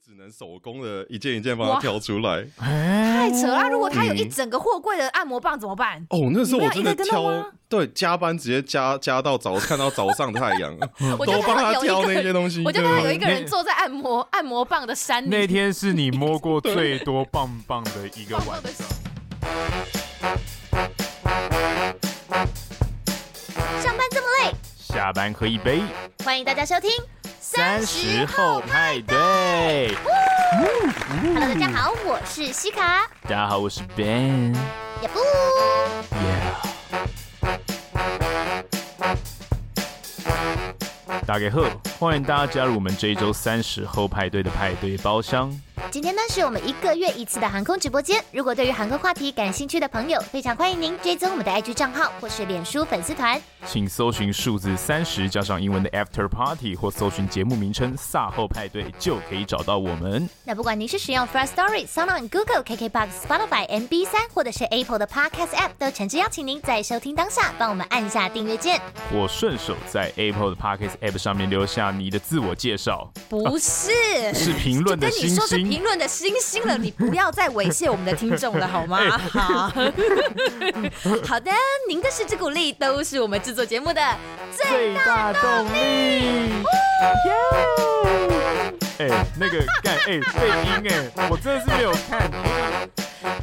只能手工的一件一件帮它挑出来，太扯了！如果他有一整个货柜的按摩棒怎么办？哦，那时候我真的挑，对，加班直接加加到早，看到早上太阳，都帮他挑那些东西。我就看到有一个人坐在按摩按摩棒的山里。那天是你摸过 最多棒棒的一个晚上。上班这么累，下班喝一杯。欢迎大家收听。三十后派对。Hello，大家好，我是西卡。大家好，我是 Ben。也不。Yeah。大家好，欢迎大家加入我们这一周三十后派对的派对包厢。今天呢，是我们一个月一次的航空直播间。如果对于航空话题感兴趣的朋友，非常欢迎您追踪我们的 IG 账号或是脸书粉丝团。请搜寻数字三十加上英文的 After Party，或搜寻节目名称“萨后派对”，就可以找到我们。那不管您是使用 Firstory、SoundOn、Google、KKBox、Spotify、MB 三，或者是 Apple 的 Podcast App，都诚挚邀请您在收听当下帮我们按下订阅键，我顺手在 Apple 的 Podcast App 上面留下你的自我介绍。不是，啊、是评论的星星。评论的星星了，你不要再猥亵我们的听众了，好吗？好，好的，您的支持鼓励都是我们制作节目的最大动力。哎、欸，那个干哎，背音哎，我真的是没有看。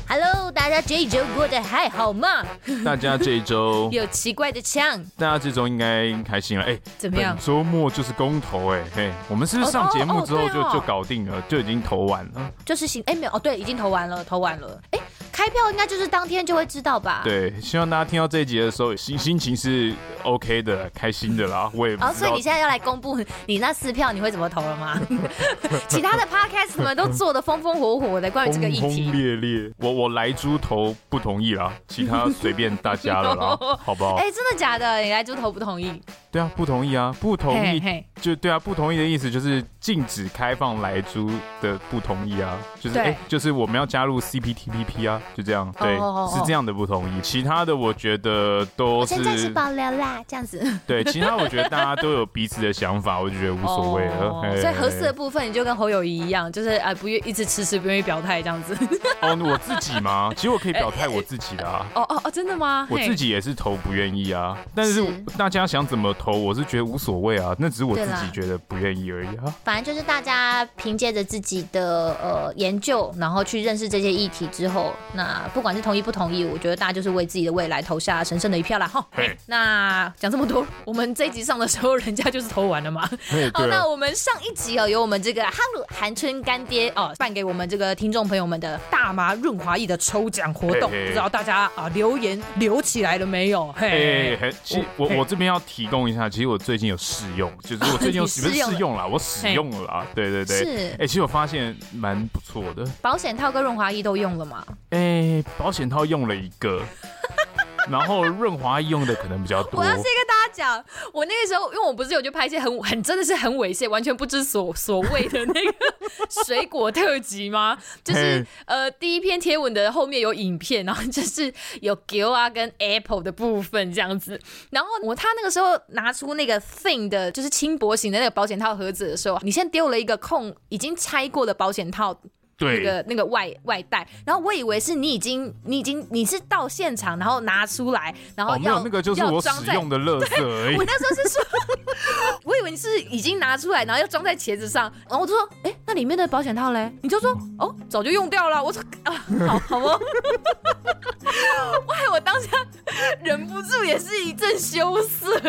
Hello，大家这一周过得还好吗？大家这一周 有奇怪的枪，大家这周应该开心了。哎、欸，怎么样？周末就是公投哎，嘿，我们是不是上节目之后就、oh, oh, oh, 就搞定了，就已经投完了？就是行，哎、欸，没有哦，对，已经投完了，投完了。哎、欸，开票应该就是当天就会知道吧？对，希望大家听到这一集的时候心心情是 OK 的，开心的啦。我也哦，所以你现在要来公布你那四票你会怎么投了吗？其他的 Podcast 们都做的风风火火的，关于这个议题，轰轰烈烈。我我来猪头不同意啦，其他随便大家了啦，好不好？哎、欸，真的假的？你来猪头不同意？对啊，不同意啊，不同意，hey, hey. 就对啊，不同意的意思就是禁止开放来租的不同意啊，就是哎、欸，就是我们要加入 CPTPP 啊，就这样，对，oh, oh, oh, oh. 是这样的不同意。其他的我觉得都是，现在是保留啦，这样子。对，其他我觉得大家都有彼此的想法，我就觉得无所谓了。Oh. 所以合适的部分，你就跟侯友谊一样，就是啊，不愿一直迟迟不愿意表态这样子。哦，我自己吗？其实我可以表态我自己的啊。哦哦哦，真的吗？我自己也是投不愿意啊，但是大家想怎么？投我是觉得无所谓啊，那只是我自己觉得不愿意而已啊。反正就是大家凭借着自己的呃研究，然后去认识这些议题之后，那不管是同意不同意，我觉得大家就是为自己的未来投下神圣的一票啦。哈。那讲这么多，我们这一集上的时候，人家就是投完了嘛。好，那我们上一集哦，有我们这个哈鲁韩春干爹哦，办给我们这个听众朋友们的大麻润滑液的抽奖活动，不知道大家啊留言留起来了没有？嘿，我我这边要提供。一下，其实我最近有试用，就是我最近有试试用了，我使用了啦，对对对，是，哎、欸，其实我发现蛮不错的。保险套跟润滑液都用了吗？哎、欸，保险套用了一个。然后润滑液用的可能比较多。我要先跟大家讲，我那个时候，因为我不是有去拍一些很很真的是很猥亵、完全不知所所谓的那个 水果特辑吗？就是呃，第一篇贴文的后面有影片，然后就是有 Gill 啊跟 Apple 的部分这样子。然后我他那个时候拿出那个 Thin 的，就是轻薄型的那个保险套盒子的时候，你先丢了一个空已经拆过的保险套。对那个那个外外带，然后我以为是你已经你已经你是到现场，然后拿出来，然后要、哦、那个就是我使用的垃圾而已。我那时候是说，我以为你是已经拿出来，然后要装在茄子上，然后我就说，哎，那里面的保险套嘞？你就说，哦，早就用掉了。我说 啊，好好哦。哇，我当下忍不住也是一阵羞涩，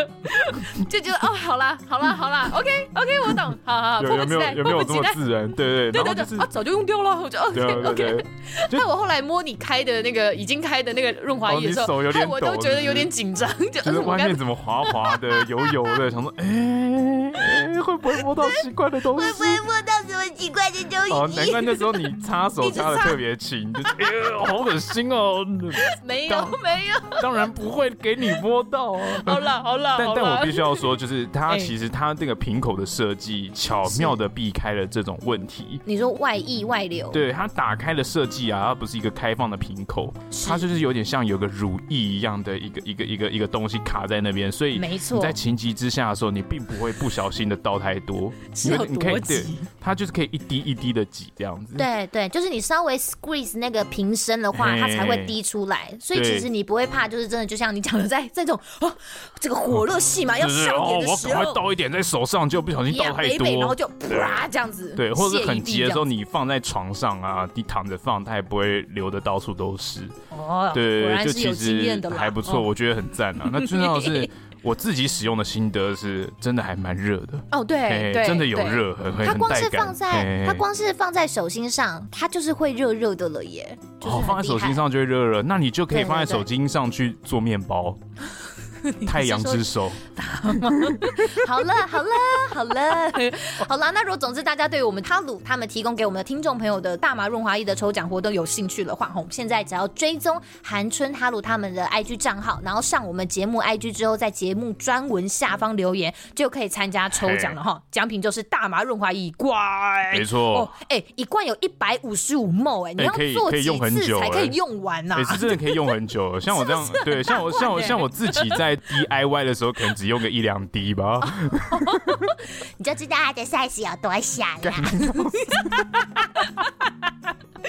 就觉得哦，好啦好啦好啦，OK OK，我懂，好好好，有没有有没有这么自然？对对对对对，啊，早就用掉。我就 OK OK，那我后来摸你开的那个已经开的那个润滑液的时候，看 我都觉得有点紧张，就是外面怎么滑滑的、油油的，想说哎、会不会摸到奇怪的东西？会不会摸到什么奇怪的东哦，难怪那时候你擦手擦的特别勤，就是哎呀，好恶心哦。没有没有，当然不会给你摸到啊。好了好了，但但我必须要说，就是它其实它这个瓶口的设计巧妙的避开了这种问题。你说外溢外流？对，它打开的设计啊，它不是一个开放的瓶口，它就是有点像有个乳液一样的一个一个一个一个东西卡在那边，所以没错，你在情急之下的时候，你并不会不小心的倒太多，因为你可以对，它就是可以一滴一滴的挤这样子。对对，就是你稍微 squeeze 那个瓶身的话，它才会滴出来，所以其实你不会怕，就是真的就像你讲的，在 这种哦这个火热戏嘛要上演的时候，我赶快倒一点在手上，就不小心倒太多，然后就啪这样子，对，或者是很急的时候，你放在床上啊，你躺着放，它也不会流的到处都是。哦，对，就其实还不错，我觉得很赞啊。那最重要的是。我自己使用的心得是真的还蛮热的哦，对对，真的有热，很很它光是放在它光是放在手心上，它就是会热热的了耶。哦，放在手心上就会热热，那你就可以放在手心上去做面包。太阳之手，好了好了好了 好了，那如果总之大家对于我们哈鲁他们提供给我们的听众朋友的大麻润滑液的抽奖活动有兴趣的话，我们现在只要追踪韩春哈鲁他们的 IG 账号，然后上我们节目 IG 之后，在节目专文下方留言，就可以参加抽奖了哈。奖品就是大麻润滑液一罐，没错哦，哎，一罐有一百五十五 ml，哎，你要做几次才可以用完呢？也是真的可以用很久，像我这样，对，像我像我像我自己在。在 DIY 的时候，可能只用个一两滴吧，你就知道它的 size 有多小了。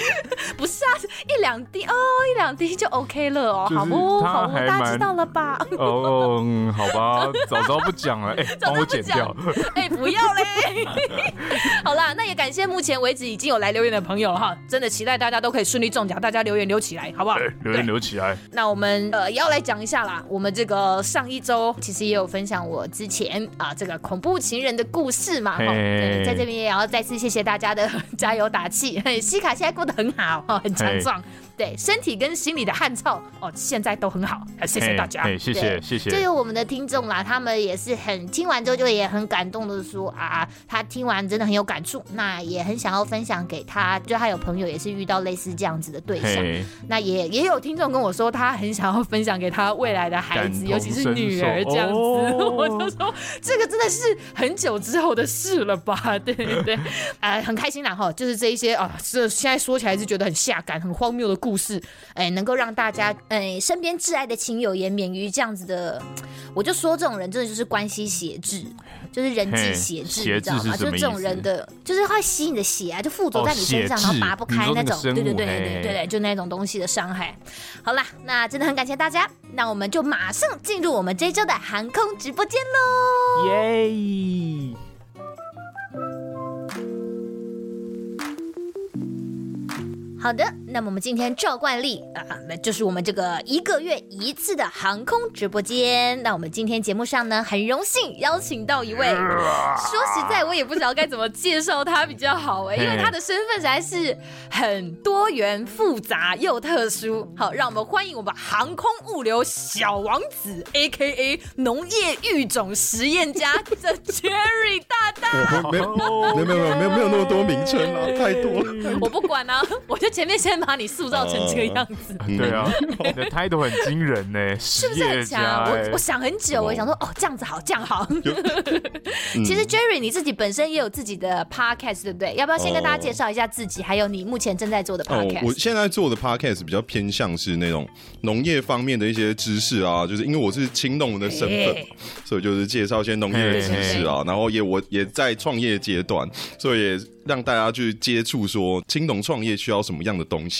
不是啊，一两滴哦，一两滴就 OK 了哦，好不？好，大家知道了吧？哦，好吧，早知道不讲了，哎，帮我剪掉，哎，不要嘞。好啦，那也感谢目前为止已经有来留言的朋友哈，真的期待大家都可以顺利中奖，大家留言留起来，好不好？留言留起来。那我们呃也要来讲一下啦，我们这个上一周其实也有分享我之前啊这个恐怖情人的故事嘛，哈，在这边也要再次谢谢大家的加油打气，西卡现在过得很好，很强壮。对，身体跟心理的汗臭哦，现在都很好，谢谢大家，谢谢谢谢。就有我们的听众啦，他们也是很听完之后就也很感动的说啊，他听完真的很有感触，那也很想要分享给他，就他有朋友也是遇到类似这样子的对象，那也也有听众跟我说，他很想要分享给他未来的孩子，尤其是女儿这样子，我就说这个真的是很久之后的事了吧？对 对对，哎，很开心啦哈，就是这一些啊，这现在说起来是觉得很下感、很荒谬的故事。故事，哎，能够让大家，哎，身边挚爱的亲友也免于这样子的，我就说这种人真的就是关系血质，就是人际血质，你知道吗？就是这种人的，就是会吸你的血啊，就附着在你身上，然后拔不开那种，对对对对对对对，就那种东西的伤害。好啦，那真的很感谢大家，那我们就马上进入我们这周的航空直播间喽！耶！好的，那么我们今天照惯例啊，那就是我们这个一个月一次的航空直播间。那我们今天节目上呢，很荣幸邀请到一位，说实在我也不知道该怎么介绍他比较好哎，因为他的身份实在是很多元复杂又特殊。好，让我们欢迎我们航空物流小王子，A.K.A. 农业育种实验家的 Jerry 大大。没有没有没有没有没有那么多名称啊，太多了。我不管啊，我就。前面先把你塑造成这个样子，呃、对啊，你的态度很惊人呢，是不是很强？我我想很久，我想说，哦，这样子好，这样好。其实 Jerry 你自己本身也有自己的 podcast，对不对？要不要先跟大家介绍一下自己，还有你目前正在做的 podcast？哦，我现在做的 podcast 比较偏向是那种农业方面的一些知识啊，就是因为我是青农的身份，所以就是介绍一些农业的知识啊，然后也我也在创业阶段，所以也。让大家去接触说青农创业需要什么样的东西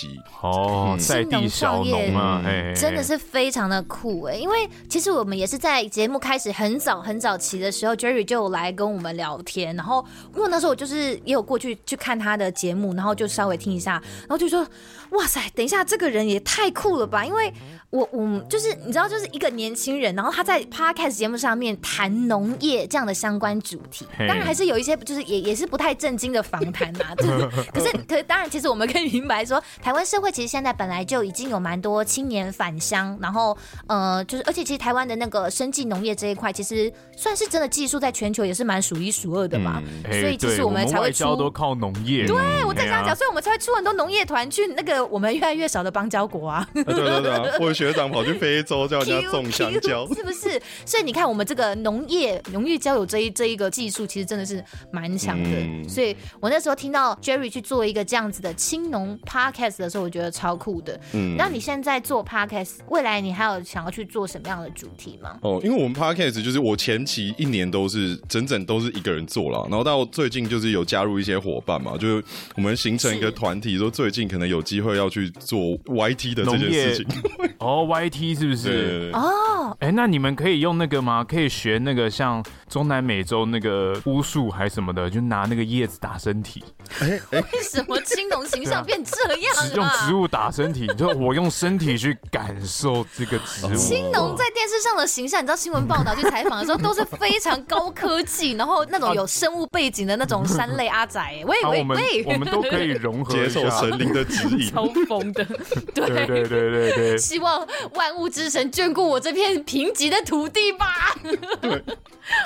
哦，在地小农嘛，真的是非常的酷哎！因为其实我们也是在节目开始很早很早期的时候，Jerry 就来跟我们聊天，然后因为那时候我就是也有过去去看他的节目，然后就稍微听一下，然后就说哇塞，等一下这个人也太酷了吧！因为我我就是你知道，就是一个年轻人，然后他在 Podcast 节目上面谈农业这样的相关主题，当然还是有一些就是也也是不太正经的。访谈啊，对，可是可是当然，其实我们可以明白说，台湾社会其实现在本来就已经有蛮多青年返乡，然后呃，就是而且其实台湾的那个生计农业这一块，其实算是真的技术在全球也是蛮数一数二的嘛。嗯、所以其实我们才会出，都靠农业。对，我在想讲，所以我们才会出很多农业团去那个我们越来越少的邦交国啊。对对对，或者学长跑去非洲叫人家 种香蕉，是不是？所以你看，我们这个农业农业交友这一这一个技术，其实真的是蛮强的。嗯、所以我那时候听到 Jerry 去做一个这样子的青农 Podcast 的时候，我觉得超酷的。嗯，那你现在做 Podcast，未来你还有想要去做什么样的主题吗？哦，因为我们 Podcast 就是我前期一年都是整整都是一个人做了，然后到最近就是有加入一些伙伴嘛，就是我们形成一个团体，说最近可能有机会要去做 YT 的这件事情。哦，YT 是不是？哦，哎，那你们可以用那个吗？可以学那个像中南美洲那个巫术还什么的，就拿那个叶子打身体。哎哎，为什么青龙形象变这样啊？用植物打身体，就我用身体去感受这个植物。青农在电视上的形象，你知道新闻报道去采访的时候都是非常高科技，然后那种有生物背景的那种山类阿仔。喂喂喂，我们都可以融合，接受神灵的指引，超疯的。对对对对对，希望万物之神眷顾我这片贫瘠的土地吧。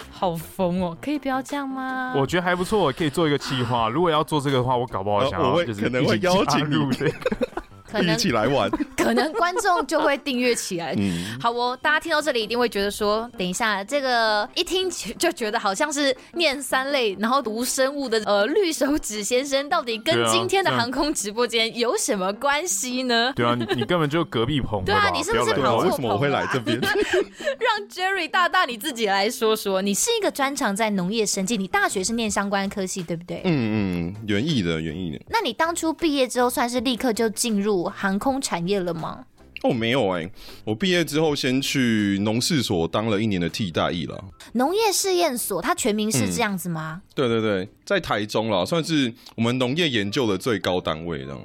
好疯哦！可以不要这样吗？我觉得还不错，可以做一个企划。如果要做这个的话，我搞不好想要就是可能会邀请入 这个。一起来玩，可能观众就会订阅起来。嗯，好哦，大家听到这里一定会觉得说，等一下这个一听就觉得好像是念三类，然后读生物的呃绿手指先生，到底跟今天的航空直播间有什么关系呢？对啊，你你根本就隔壁棚。对啊，你是不是跑错棚？为什么我会来这边？让 Jerry 大大你自己来说说，你是一个专长在农业生计，你大学是念相关科系对不对？嗯嗯，园艺的园艺的。那你当初毕业之后，算是立刻就进入航空产业了吗？哦，没有哎、欸，我毕业之后先去农事所当了一年的替代役了。农业试验所，它全名是这样子吗？嗯、对对对，在台中啦，算是我们农业研究的最高单位这样。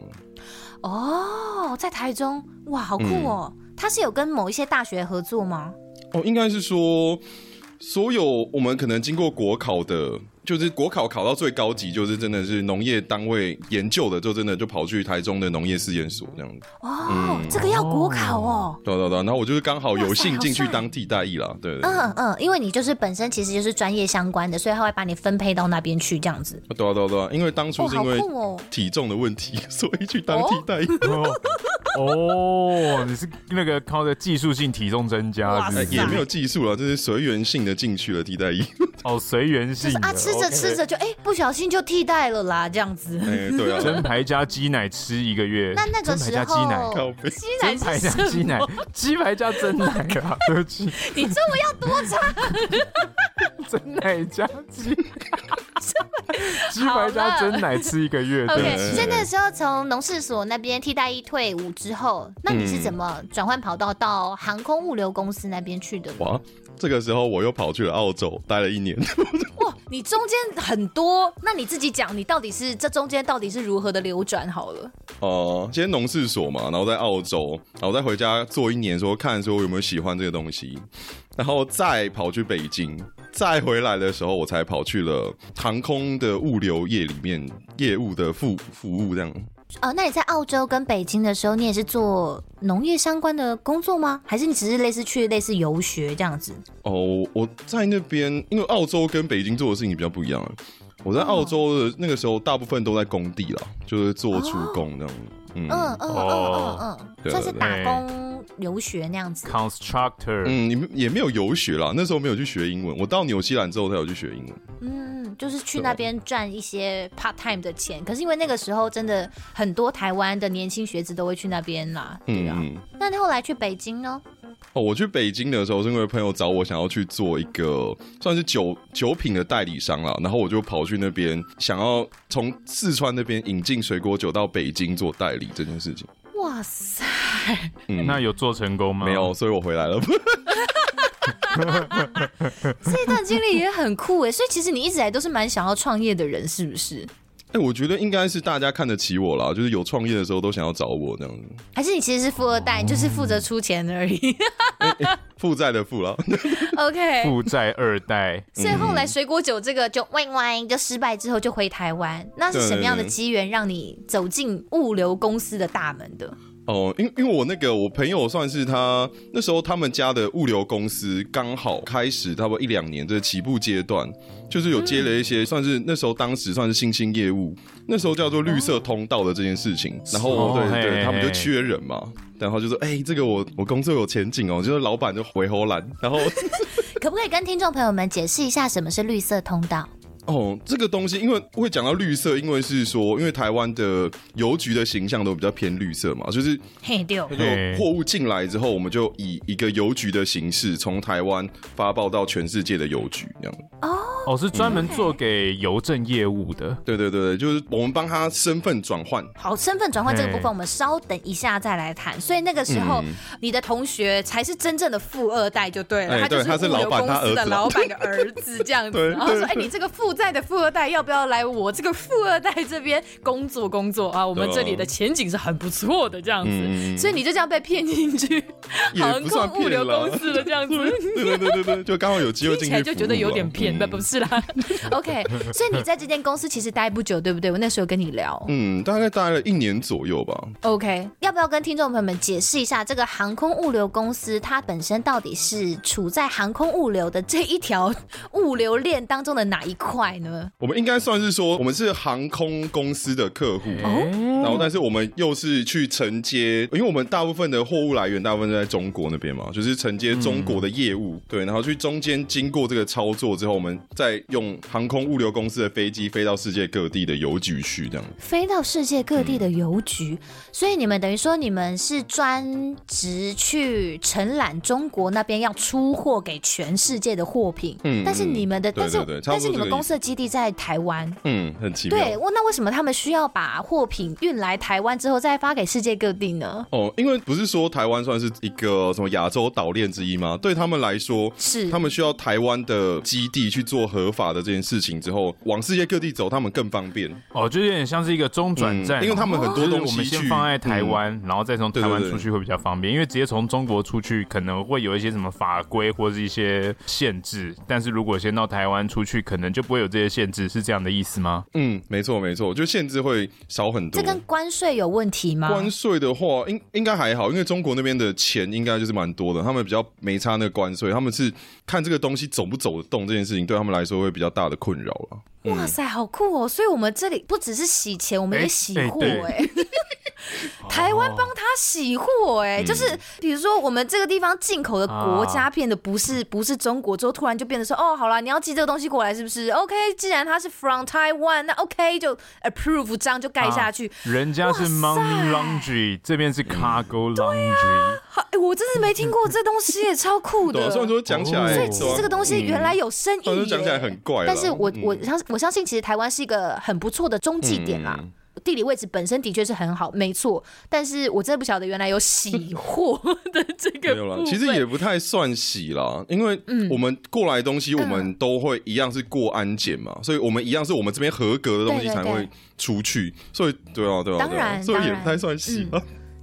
哦，在台中，哇，好酷哦！嗯、它是有跟某一些大学合作吗？哦，应该是说，所有我们可能经过国考的。就是国考考到最高级，就是真的是农业单位研究的，就真的就跑去台中的农业试验所这样子。哦，嗯、这个要国考哦。对对对，然后我就是刚好有幸进去当替代役啦。对，对，对，嗯嗯，因为你就是本身其实就是专业相关的，所以他会把你分配到那边去这样子。对啊对啊对啊，因为当初是因为体重的问题，所以去当替代役。哦，哦，你是那个靠着技术性体重增加是是，也没有技术了，就是随缘性的进去了替代役。哦，随缘性啊，吃着吃着就哎、欸，不小心就替代了啦，这样子。哎，对啊，蒸排 加鸡奶吃一个月。那那个时候，鸡奶，鸡奶排加鸡奶，鸡排加真奶啊，对不起。你中文要多差？真奶加鸡，鸡排加真奶吃一个月。OK，所以那个时候从农事所那边替代役退伍之后，那你是怎么转换跑道到航空物流公司那边去的？哇，这个时候我又跑去了澳洲待了一年。哇，你中间很多，那你自己讲，你到底是这中间到底是如何的流转？好了，哦、呃，先农事所嘛，然后在澳洲，然后再回家做一年，说看说我有没有喜欢这个东西，然后再跑去北京，再回来的时候，我才跑去了航空的物流业里面业务的服服务这样。哦，那你在澳洲跟北京的时候，你也是做农业相关的工作吗？还是你只是类似去类似游学这样子？哦，我在那边，因为澳洲跟北京做的事情比较不一样。我在澳洲的那个时候，大部分都在工地了，就是做出工这样。嗯嗯嗯嗯嗯，算是打工留学那样子。Constructor，嗯，你们也没有游学啦，那时候没有去学英文。我到纽西兰之后才有去学英文。嗯，就是去那边赚一些 part time 的钱。可是因为那个时候真的很多台湾的年轻学子都会去那边啦，对啊。那你后来去北京呢？哦，我去北京的时候是因为朋友找我，想要去做一个算是酒酒品的代理商啦，然后我就跑去那边，想要从四川那边引进水果酒到北京做代理这件事情。哇塞，嗯，那有做成功吗？没有，所以我回来了。这段经历也很酷哎，所以其实你一直来都是蛮想要创业的人，是不是？哎、欸，我觉得应该是大家看得起我啦，就是有创业的时候都想要找我这样子。还是你其实是富二代，你就是负责出钱而已。负债、的富了。OK。负债二代。所以后来水果酒这个就歪歪就失败之后就回台湾，那是什么样的机缘让你走进物流公司的大门的？哦，因因为我那个我朋友算是他那时候他们家的物流公司刚好开始差不多一两年的起步阶段，就是有接了一些算是那时候当时算是新兴业务，那时候叫做绿色通道的这件事情，然后对对对，他们就缺人嘛，然后就说哎、欸，这个我我工作有前景哦，就是老板就回荷兰，然后 可不可以跟听众朋友们解释一下什么是绿色通道？哦，这个东西因为会讲到绿色，因为是说，因为台湾的邮局的形象都比较偏绿色嘛，就是嘿对，就货物进来之后，我们就以一个邮局的形式从台湾发报到全世界的邮局这样。哦哦，是专门做给邮政业务的。对对对对，就是我们帮他身份转换。好，身份转换这个部分我们稍等一下再来谈。所以那个时候，你的同学才是真正的富二代就对了，他就是物流公司的老板的儿子这样子。然后说，哎，你这个负债的富二代要不要来我这个富二代这边工作工作啊？我们这里的前景是很不错的，这样子，嗯、所以你就这样被骗进去 航空物流公司了，这样子。对对对对对，就刚好有机会进去，就觉得有点骗，那、嗯、不是啦。OK，所以你在这间公司其实待不久，对不对？我那时候跟你聊，嗯，大概待了一年左右吧。OK，要不要跟听众朋友们解释一下这个航空物流公司它本身到底是处在航空物流的这一条物流链当中的哪一块呢？我们应该算是说，我们是航空公司的客户，然后但是我们又是去承接，因为我们大部分的货物来源大部分都在中国那边嘛，就是承接中国的业务，对，然后去中间经过这个操作之后，我们再用航空物流公司的飞机飞到世界各地的邮局去，这样。飞到世界各地的邮局，所以你们等于说你们是专职去承揽中国那边要出货给全世界的货品，嗯，但是你们的，但是但是你们公司的基地在。台湾，嗯，很奇妙。对，那为什么他们需要把货品运来台湾之后再发给世界各地呢？哦，因为不是说台湾算是一个什么亚洲岛链之一吗？对他们来说，是他们需要台湾的基地去做合法的这件事情之后，往世界各地走，他们更方便。哦，就有点像是一个中转站，嗯，因为他们很多东西，我们先放在台湾，嗯，然后再从台湾出去会比较方便。因为直接从中国出去可能会有一些什么法规或者是一些限制，但是如果先到台湾出去，可能就不会有这些限制，是这样的意思。吗？嗯，没错没错，就限制会少很多。这跟关税有问题吗？关税的话，应应该还好，因为中国那边的钱应该就是蛮多的，他们比较没差那个关税，他们是看这个东西走不走得动这件事情，对他们来说会比较大的困扰了。哇塞，好酷哦！所以我们这里不只是洗钱，我们也洗货哎。台湾帮他洗货哎，就是比如说我们这个地方进口的国家变得不是不是中国之后，突然就变得说哦，好了，你要寄这个东西过来是不是？OK，既然它是 from Taiwan，那 OK 就 approve 章就盖下去。人家是 money laundry，这边是 cargo laundry。好，哎，我真是没听过这东西，也超酷的。虽然说讲起来，所以其实这个东西原来有深意。讲起来很怪，但是我我相信。我相信，其实台湾是一个很不错的中继点啦。嗯、地理位置本身的确是很好，没错。但是我真的不晓得原来有洗货的这个。没有啦，其实也不太算洗啦，因为我们过来的东西，我们都会一样是过安检嘛，嗯、所以我们一样是我们这边合格的东西才会出去。所以对啊对啊，当然，所以也不太算洗。嗯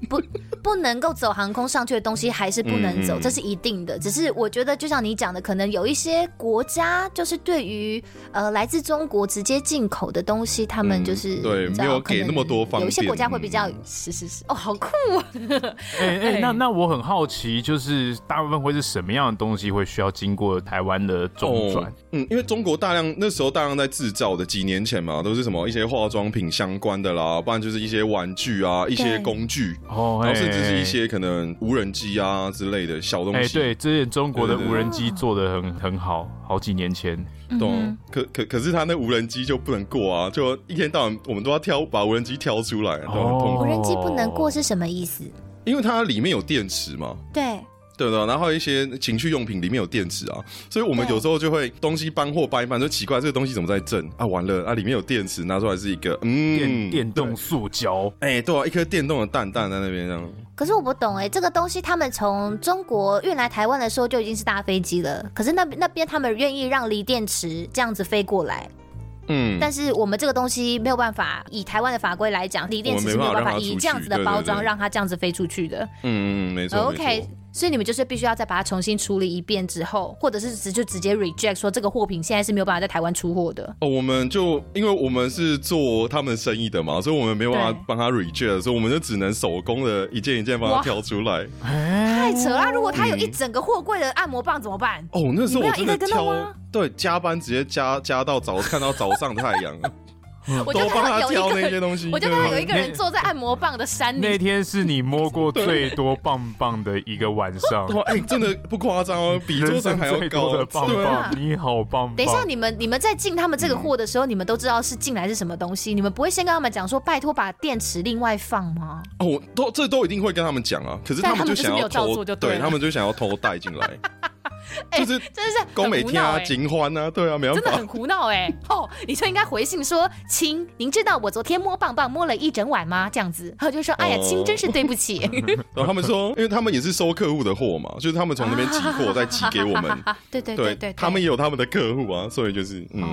不，不能够走航空上去的东西还是不能走，嗯、这是一定的。只是我觉得，就像你讲的，可能有一些国家就是对于呃来自中国直接进口的东西，他们就是、嗯、对没有给那么多方便。有一些国家会比较、嗯、是是是哦，好酷啊！哎 哎，那那我很好奇，就是大部分会是什么样的东西会需要经过台湾的中转？哦、嗯，因为中国大量那时候大量在制造的，几年前嘛，都是什么一些化妆品相关的啦，不然就是一些玩具啊，一些工具。哦，然后甚至是一些可能无人机啊之类的小东西。哎，对，之前中国的无人机做的很很好，好几年前。懂，可可可是他那无人机就不能过啊，就一天到晚我们都要挑把无人机挑出来。无人机不能过是什么意思？因为它里面有电池嘛。对。对的，然后一些情趣用品里面有电池啊，所以我们有时候就会东西搬货搬一搬，就奇怪这个东西怎么在震啊？完了啊，里面有电池，拿出来是一个嗯电电动塑胶，哎，对啊，一颗电动的蛋蛋在那边这样。可是我不懂哎，这个东西他们从中国运来台湾的时候就已经是大飞机了，可是那那边他们愿意让锂电池这样子飞过来。嗯，但是我们这个东西没有办法以台湾的法规来讲，锂电池是没有办法以这样子的包装让它这样子飞出去的。嗯嗯，没错。OK。所以你们就是必须要再把它重新处理一遍之后，或者是直就直接 reject 说这个货品现在是没有办法在台湾出货的。哦，我们就因为我们是做他们生意的嘛，所以我们没有办法帮他 reject，所以我们就只能手工的一件一件帮他挑出来。太扯了！如果他有一整个货柜的按摩棒怎么办？哦，那时候我真的挑，对，加班直接加加到早看到早上太阳。我就帮他挑那些东西，我就看到有一个人坐在按摩棒的山里。那天是你摸过最多棒棒的一个晚上。哎、欸，真的不夸张哦，比桌上还要高的棒棒。啊、你好棒棒！等一下，你们你们在进他们这个货的时候，嗯、你们都知道是进来是什么东西，你们不会先跟他们讲说，拜托把电池另外放吗？哦，都这都一定会跟他们讲啊。可是他们就想要偷，对他们就想要偷带进来。哎，真的是工美天啊，金欢啊，对啊，没有，真的很胡闹哎！哦，你就应该回信说，亲，您知道我昨天摸棒棒摸了一整晚吗？这样子，然后就说，哎呀，亲，真是对不起。然后他们说，因为他们也是收客户的货嘛，就是他们从那边寄货再寄给我们。对对对对，他们也有他们的客户啊，所以就是嗯，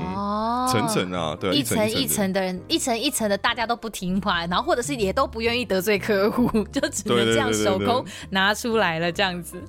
层层啊，对，一层一层的人，一层一层的，大家都不听话，然后或者是也都不愿意得罪客户，就只能这样手工拿出来了，这样子。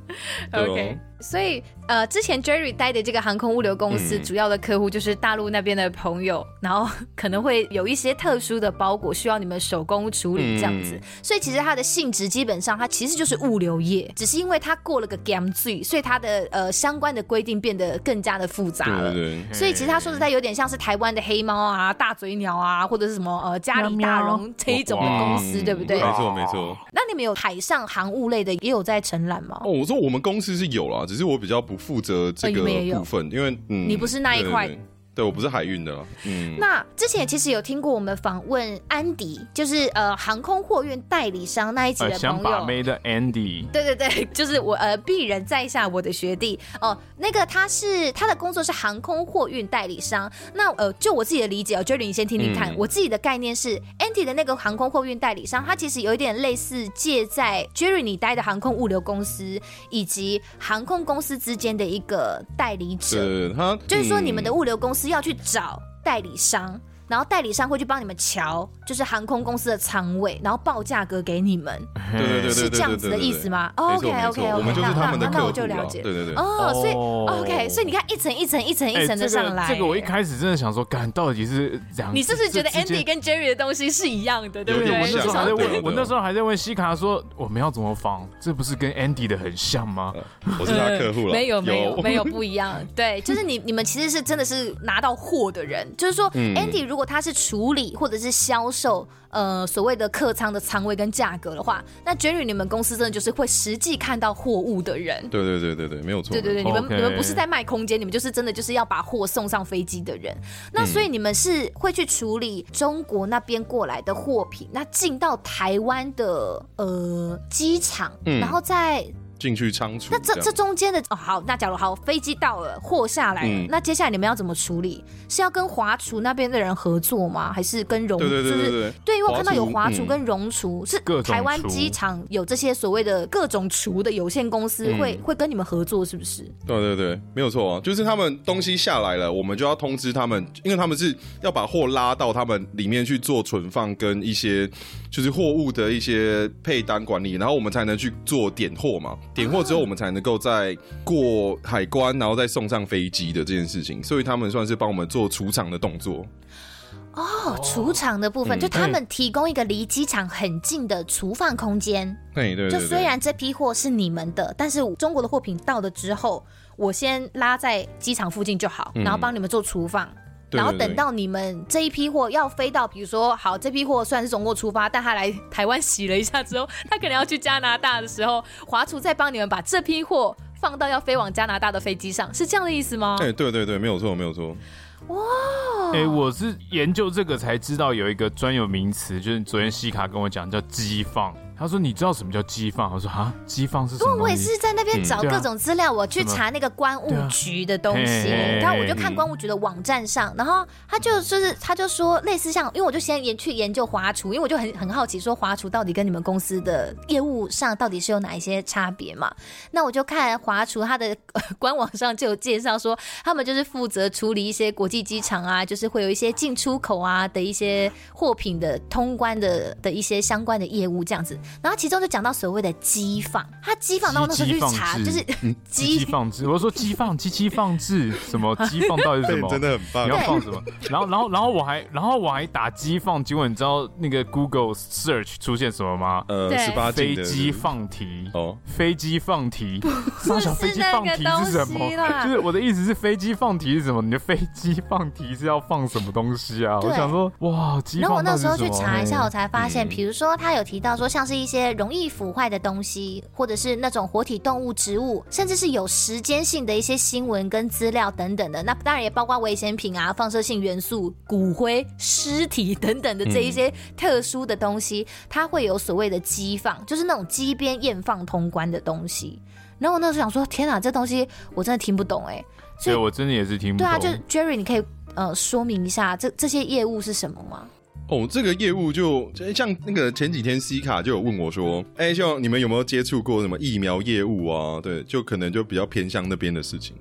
OK。所以，呃，之前 Jerry 待的这个航空物流公司，主要的客户就是大陆那边的朋友，嗯、然后可能会有一些特殊的包裹需要你们手工处理这样子。嗯、所以其实它的性质基本上它其实就是物流业，只是因为它过了个 gam 罪，所以它的呃相关的规定变得更加的复杂了。对所以其实他说实在有点像是台湾的黑猫啊、大嘴鸟啊，或者是什么呃嘉里大荣这一种的公司，对不对？没错没错。那你们有海上航务类的也有在承揽吗？哦，我说我们公司是有啦。只是我比较不负责这个部分，因为嗯，你不是那一块。对，我不是海运的。嗯，那之前其实有听过我们访问安迪，就是呃航空货运代理商那一集的朋友，想把妹的 Andy。对对对，就是我呃鄙人在下我的学弟哦，那个他是他的工作是航空货运代理商。那呃就我自己的理解哦，Jerry 你先听听看，嗯、我自己的概念是 Andy 的那个航空货运代理商，他其实有一点类似借在 Jerry 你待的航空物流公司以及航空公司之间的一个代理者。是他，嗯、就是说你们的物流公司。是要去找代理商。然后代理商会去帮你们瞧，就是航空公司的仓位，然后报价格给你们，对对对，是这样子的意思吗？OK OK OK，那那我就了解，对对对。哦，所以 OK，所以你看一层一层一层一层的上来。这个我一开始真的想说，干到底是这样。你是不是觉得 Andy 跟 Jerry 的东西是一样的，对不对？我那时候还在问，我那时候还在问西卡说，我们要怎么仿？这不是跟 Andy 的很像吗？我是他客户了，没有没有没有不一样。对，就是你你们其实是真的是拿到货的人，就是说 Andy 如果他是处理或者是销售，呃，所谓的客舱的仓位跟价格的话，那 Jerry 你们公司真的就是会实际看到货物的人。对对对对对，没有错。对对对，你们你们不是在卖空间，你们就是真的就是要把货送上飞机的人。那所以你们是会去处理中国那边过来的货品，那进到台湾的呃机场，嗯、然后再。进去仓储，那这这中间的哦好，那假如好飞机到了，货下来了，嗯、那接下来你们要怎么处理？是要跟华厨那边的人合作吗？还是跟荣？对对对对对，对，因为我看到有华厨跟荣厨，嗯、是台湾机场有这些所谓的各种厨的有限公司会、嗯、会跟你们合作，是不是？对对对，没有错啊，就是他们东西下来了，我们就要通知他们，因为他们是要把货拉到他们里面去做存放跟一些就是货物的一些配单管理，然后我们才能去做点货嘛。点货之后，我们才能够再过海关，然后再送上飞机的这件事情，所以他们算是帮我们做储藏的动作。哦，储藏的部分，就他们提供一个离机场很近的储放空间。对对。就虽然这批货是你们的，但是中国的货品到了之后，我先拉在机场附近就好，然后帮你们做储放。然后等到你们这一批货要飞到，比如说好，这批货算是中国出发，但他来台湾洗了一下之后，他可能要去加拿大的时候，华厨再帮你们把这批货放到要飞往加拿大的飞机上，是这样的意思吗？哎，对对对，没有错，没有错。哇，哎，我是研究这个才知道有一个专有名词，就是昨天西卡跟我讲叫机放。他说：“你知道什么叫机放？”我说：“啊，机放是什么？”对，我也是在那边找各种资料，我去查那个关务局的东西。然后我就看关务局的网站上，然后他就就是他就说类似像，因为我就先研去研究华厨，因为我就很很好奇说华厨到底跟你们公司的业务上到底是有哪一些差别嘛？那我就看华厨他的 官网上就有介绍说，他们就是负责处理一些国际机场啊，就是会有一些进出口啊的一些货品的通关的的一些相关的业务这样子。然后其中就讲到所谓的机放，他机放，然后我那时候去查，就是机放置。我说机放机机放置什么 机放到底是什么？真的很棒。你要放什么？然后然后然后我还然后我还打机放，结果你知道那个 Google Search 出现什么吗？呃，十八飞机放题哦，飞机放题。我想飞机放题是什么？就是我的意思是飞机放题是什么？你的飞机放题是要放什么东西啊？我想说哇。然后我那时候去查一下，我才发现，比如说他有提到说像是。一些容易腐坏的东西，或者是那种活体动物、植物，甚至是有时间性的一些新闻跟资料等等的。那当然也包括危险品啊、放射性元素、骨灰、尸体等等的这一些特殊的东西，嗯、它会有所谓的机放，就是那种机边验放通关的东西。然后我那时候想说，天哪，这东西我真的听不懂哎、欸。所以我真的也是听不懂。对啊，就是 Jerry，你可以呃说明一下这这些业务是什么吗？哦，这个业务就像那个前几天 C 卡就有问我说，哎，就你们有没有接触过什么疫苗业务啊？对，就可能就比较偏向那边的事情。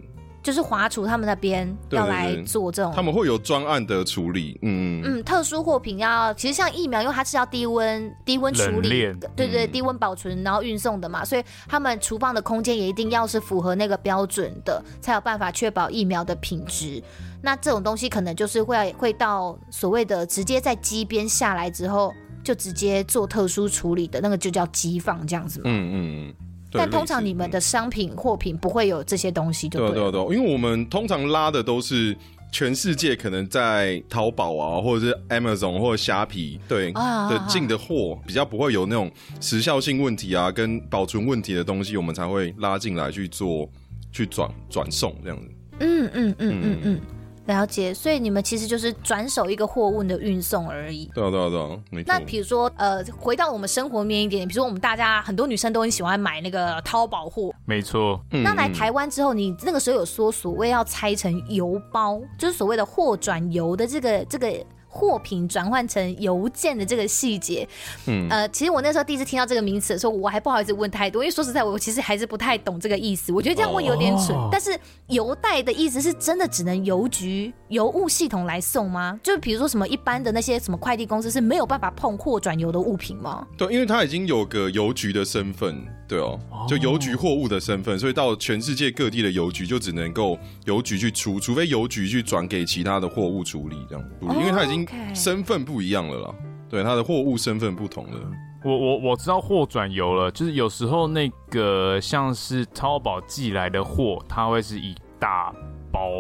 就是华厨他们那边要来做这种，他们会有专案的处理，嗯嗯，特殊货品要，其实像疫苗，因为它是要低温低温处理，对对对，低温保存然后运送的嘛，所以他们厨房的空间也一定要是符合那个标准的，才有办法确保疫苗的品质。那这种东西可能就是会会到所谓的直接在机边下来之后，就直接做特殊处理的那个就叫机放这样子嘛。嗯嗯嗯。但通常你们的商品货品不会有这些东西，对不对？对对对，因为我们通常拉的都是全世界可能在淘宝啊，或者是 Amazon 或者虾皮对的进的货，比较不会有那种时效性问题啊，跟保存问题的东西，我们才会拉进来去做去转转送这样子。嗯嗯嗯嗯嗯。嗯了解，所以你们其实就是转手一个货物的运送而已。对啊，对啊，对啊，没错。那比如说，呃，回到我们生活面一点，比如说我们大家很多女生都很喜欢买那个淘宝货。没错。那来台湾之后，你那个时候有说所谓要拆成邮包，就是所谓的货转邮的这个这个。货品转换成邮件的这个细节，嗯，呃，其实我那时候第一次听到这个名词的时候，我还不好意思问太多，因为说实在，我其实还是不太懂这个意思。我觉得这样问有点蠢。哦、但是邮袋的意思是真的只能邮局邮务系统来送吗？就比如说什么一般的那些什么快递公司是没有办法碰货转邮的物品吗？对，因为它已经有个邮局的身份，对哦，就邮局货物的身份，所以到全世界各地的邮局就只能够邮局去出，除非邮局去转给其他的货物处理这样，因为它已经。身份不一样了啦，对，他的货物身份不同了。我我我知道货转邮了，就是有时候那个像是淘宝寄来的货，它会是一大包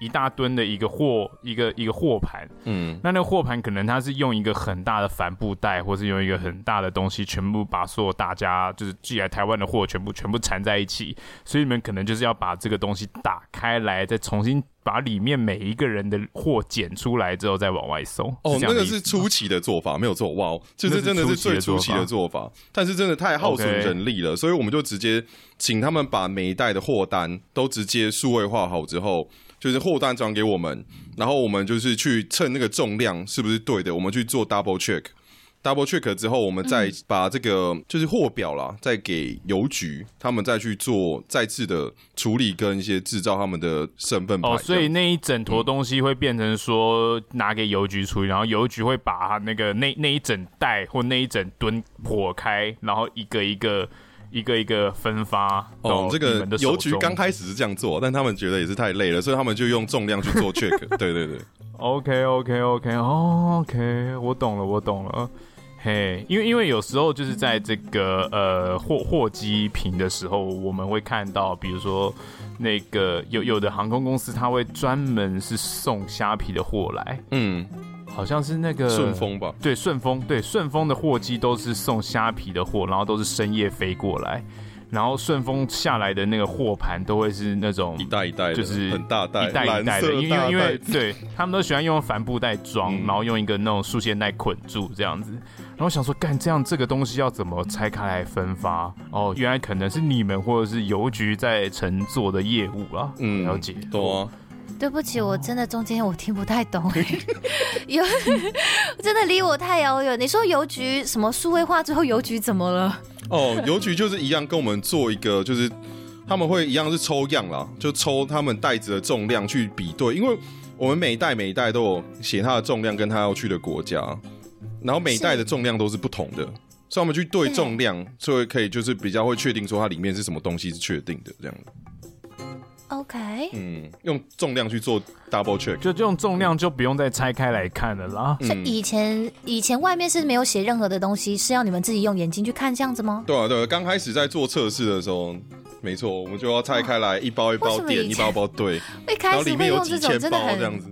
一大吨的一个货，一个一个货盘。嗯，那那个货盘可能它是用一个很大的帆布袋，或是用一个很大的东西，全部把所有大家就是寄来台湾的货全部全部缠在一起，所以你们可能就是要把这个东西打开来，再重新。把里面每一个人的货捡出来之后再往外送。哦，那个是初期的做法，没有错。哇，就是真的是最初期的做法，但是真的太耗损人力了，所以我们就直接请他们把每一袋的货单都直接数位化好之后，就是货单转给我们，然后我们就是去称那个重量是不是对的，我们去做 double check。Double check 之后，我们再把这个就是货表啦，再给邮局，他们再去做再次的处理跟一些制造他们的身份牌。哦，所以那一整坨东西会变成说拿给邮局处理，然后邮局会把那个那那一整袋或那一整吨破开，然后一个一个一个一个分发。哦，这个邮局刚开始是这样做，但他们觉得也是太累了，所以他们就用重量去做 check。对对对。OK OK OK OK，我懂了，我懂了。嘿，因为因为有时候就是在这个呃货货机坪的时候，我们会看到，比如说那个有有的航空公司，他会专门是送虾皮的货来，嗯，好像是那个顺丰吧？对，顺丰，对，顺丰的货机都是送虾皮的货，然后都是深夜飞过来。然后顺丰下来的那个货盘都会是那种一袋一袋，就是很大袋，一袋一袋的，因为因为对他们都喜欢用帆布袋装，嗯、然后用一个那种束线带捆住这样子。然后想说，干这样这个东西要怎么拆开来分发？哦，原来可能是你们或者是邮局在乘做的业务啊。嗯，了解。懂啊。对不起，我真的中间我听不太懂，有 真的离我太遥远。你说邮局什么数位化之后，邮局怎么了？哦，邮局就是一样，跟我们做一个，就是他们会一样是抽样啦，就抽他们袋子的重量去比对，因为我们每一袋每一袋都有写它的重量跟它要去的国家，然后每一袋的重量都是不同的，所以我们去对重量，所以可以就是比较会确定说它里面是什么东西是确定的这样。OK，嗯，用重量去做 double check，就用重量就不用再拆开来看了啦。所以以前以前外面是没有写任何的东西，是要你们自己用眼睛去看这样子吗？对啊，对啊，刚开始在做测试的时候，没错，我们就要拆开来一包一包点，一包一包对，然后里面有几千包这样子，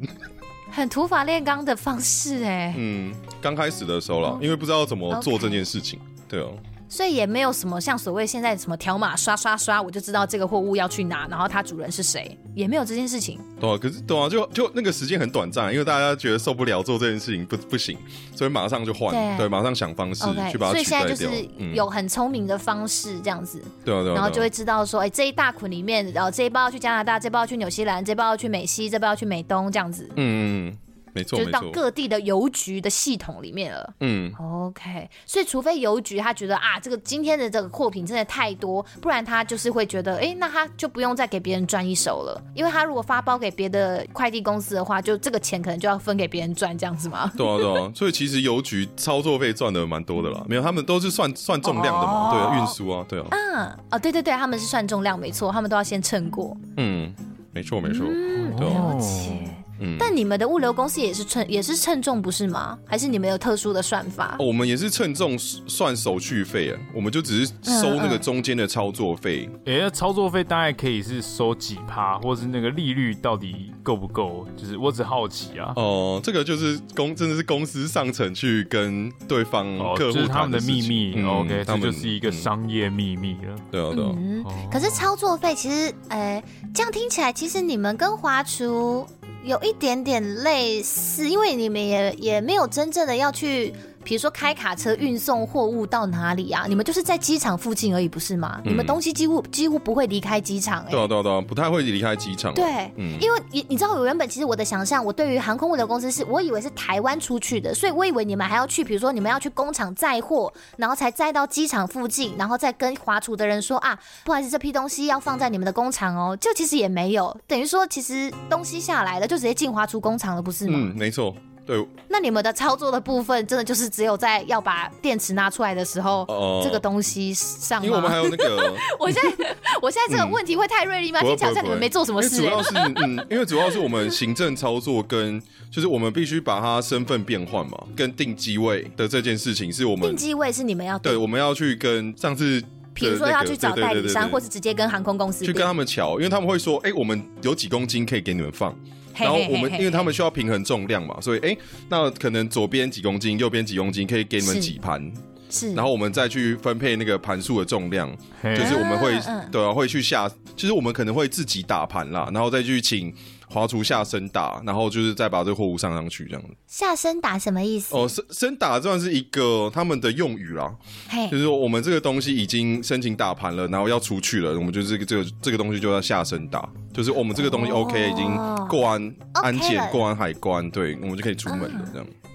很土法炼钢的方式哎。嗯，刚开始的时候啦，因为不知道怎么做这件事情，对哦。所以也没有什么像所谓现在什么条码刷刷刷，我就知道这个货物要去哪，然后它主人是谁，也没有这件事情。对啊，可是对啊，就就那个时间很短暂，因为大家觉得受不了做这件事情不不行，所以马上就换，对，对，马上想方式去把它取代掉。所以现在就是有很聪明的方式这样子，对啊对啊，然后就会知道说，哎，这一大捆里面，然后这一包要去加拿大，这包要去纽西兰，这包要去美西，这包要去美东，这样子。嗯嗯。没错，就是到各地的邮局的系统里面了。嗯，OK，所以除非邮局他觉得啊，这个今天的这个货品真的太多，不然他就是会觉得，哎，那他就不用再给别人赚一手了。因为他如果发包给别的快递公司的话，就这个钱可能就要分给别人赚，这样子吗？对啊，对啊。所以其实邮局操作费赚的蛮多的啦。没有，他们都是算算重量的嘛，哦、对，运输啊，对啊。嗯，哦，对对对，他们是算重量，没错，他们都要先称过。嗯，没错没错。嗯，了解。嗯，但你们的物流公司也是称也是称重不是吗？还是你们有特殊的算法？哦，我们也是称重算手续费啊，我们就只是收那个中间的操作费。哎、嗯嗯欸，操作费大概可以是收几趴，或是那个利率到底够不够？就是我只好奇啊。哦，这个就是公真的是公司上层去跟对方客户谈的、哦就是、他们的秘密。嗯、OK，这就是一个商业秘密了。嗯、对啊，对啊。嗯，可是操作费其实，哎、欸，这样听起来，其实你们跟华厨。有一点点类似，因为你们也也没有真正的要去，比如说开卡车运送货物到哪里啊？你们就是在机场附近而已，不是吗？嗯、你们东西几乎几乎不会离开机场、欸，哎，对啊对啊对啊，不太会离开机场。对，嗯，因为你你知道，我原本其实我的想象，我对于航空物流公司是我以为是台湾出去的，所以我以为你们还要去，比如说你们要去工厂载货，然后才载到机场附近，然后再跟华厨的人说啊，不好意思，这批东西要放在你们的工厂哦。就其实也没有，等于说其实东西下来了，就直接进华厨工厂了，不是吗？嗯，没错。对，那你们的操作的部分，真的就是只有在要把电池拿出来的时候，呃、这个东西上。因为我们还有那个，我现在我现在这个问题会太锐利吗？听起来好像你们没做什么事。主要是嗯，因为主要是我们行政操作跟就是我们必须把它身份变换嘛，跟定机位的这件事情是我们定机位是你们要对，我们要去跟上次、比如说要去找代理商，或是直接跟航空公司去跟他们瞧，因为他们会说，哎，我们有几公斤可以给你们放。然后我们，因为他们需要平衡重量嘛，所以哎，那可能左边几公斤，右边几公斤，可以给你们几盘，是，然后我们再去分配那个盘数的重量，就是我们会，对啊，会去下，其实我们可能会自己打盘啦，然后再去请。华厨下身打，然后就是再把这个货物上上去，这样子。下身打什么意思？哦，身身打算是一个他们的用语啦。嘿，就是说我们这个东西已经申请打盘了，然后要出去了，我们就这个这个这个东西就要下身打，就是我们这个东西 OK，、哦、已经过完安检、okay、过完海关，对，我们就可以出门了，这样。嗯。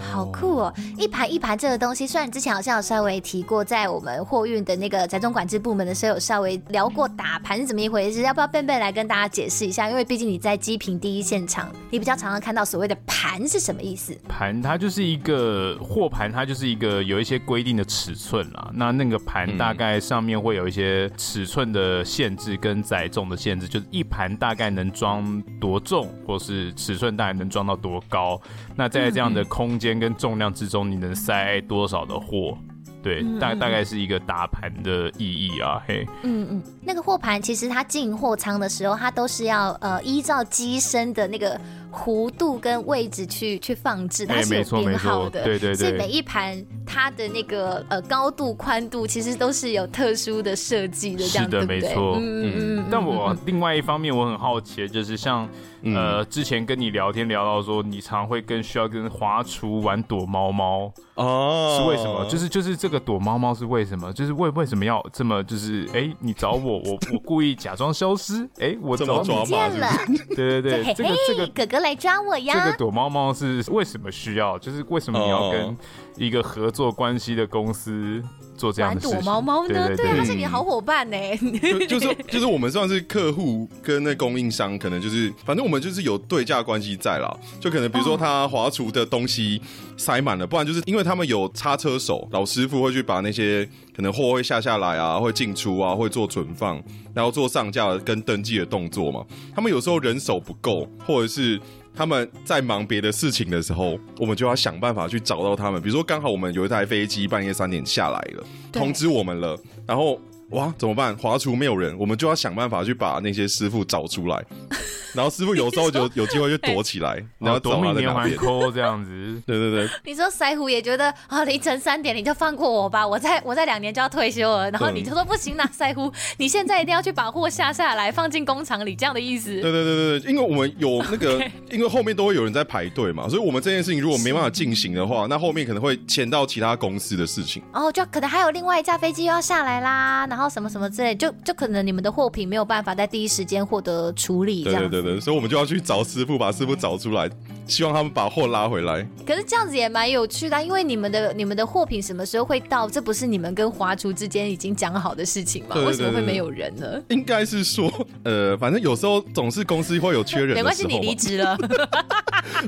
好酷哦！一盘一盘这个东西，虽然之前好像有稍微提过，在我们货运的那个财中管制部门的时候有稍微聊过打盘是怎么一回事，要不要贝贝来跟大家解释一下？因为毕竟你在机坪第一现场，你比较常常看到所谓的盘是什么意思？盘它就是一个货盘，它就是一个有一些规定的尺寸啦。那那个盘大概上面会有一些尺寸的限制跟载重的限制，就是一盘大概能装多重，或是尺寸大概能装到多高。那在这样的空间。跟重量之中，你能塞多少的货？对，大大概是一个打盘的意义啊。嘿，嗯嗯，那个货盘其实它进货仓的时候，它都是要呃依照机身的那个弧度跟位置去去放置，它是有编号的，对对对，所以每一盘它的那个呃高度宽度其实都是有特殊的设计的，这样对不对？没错，嗯嗯。但我另外一方面我很好奇，就是像呃之前跟你聊天聊到说，你常会跟需要跟华厨玩躲猫猫。哦，是为什么？就是就是这个躲猫猫是为什么？就是为为什么要这么就是哎你找我我我故意假装消失？哎我找你见了，对对对，这个这个哥哥来抓我呀！这个躲猫猫是为什么需要？就是为什么你要跟一个合作关系的公司做这样的事情？躲猫猫呢？对，他是你的好伙伴呢。就是就是我们算是客户跟那供应商，可能就是反正我们就是有对价关系在啦。就可能比如说他华厨的东西塞满了，不然就是因为他们有叉车手老师傅会去把那些可能货会下下来啊，会进出啊，会做存放，然后做上架跟登记的动作嘛。他们有时候人手不够，或者是。他们在忙别的事情的时候，我们就要想办法去找到他们。比如说，刚好我们有一台飞机半夜三点下来了，通知我们了，然后哇，怎么办？华厨没有人，我们就要想办法去把那些师傅找出来。然后师傅有时候就有机会就躲起来，然后躲命连环扣这样子。对对对。你说腮胡也觉得啊，凌晨三点你就放过我吧，我在我在两年就要退休了。然后你就说不行啦，腮胡，你现在一定要去把货下下来，放进工厂里，这样的意思。对对对对，因为我们有那个，因为后面都会有人在排队嘛，所以我们这件事情如果没办法进行的话，那后面可能会牵到其他公司的事情。哦，就可能还有另外一架飞机又要下来啦，然后然后什么什么之类，就就可能你们的货品没有办法在第一时间获得处理。这样。对对对，所以我们就要去。找师傅，把师傅找出来，希望他们把货拉回来。可是这样子也蛮有趣的啊，因为你们的你们的货品什么时候会到？这不是你们跟华厨之间已经讲好的事情吗？对对对对，为什么会没有人呢？应该是说，呃，反正有时候总是公司会有缺人的。没关系，你离职了。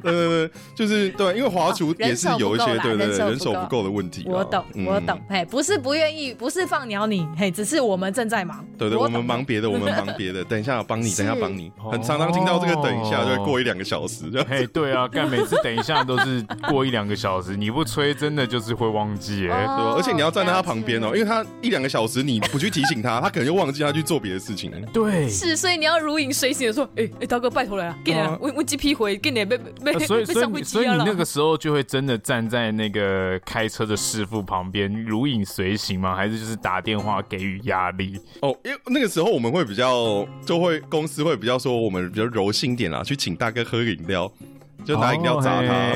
对对对，就是对，因为华厨也是有一些对对对人手不够的问题。我懂，我懂。嘿，不是不愿意，不是放鸟你，嘿，只是我们正在忙。对对，我们忙别的，我们忙别的。等一下，帮你，等一下帮你。很常常听到这个，等一下就会过一两个小时。嘿，对啊，干每次等一下都是过一两个小时，你不催真的就是会忘记哎，对吧？而且你要站在他旁边哦，因为他一两个小时你不去提醒他，他可能就忘记他去做别的事情了。对，是，所以你要如影随形的说，哎哎，大哥拜托了，给你问问 GP 回，给你被被。所以所以所以你那个时候就会真的站在那个开车的师傅旁边，如影随形吗？还是就是打电话给予压力？哦，因为那个时候我们会比较，就会公司会比较说我们比较柔性点啦，去请大哥喝饮料。就拿饮料砸他，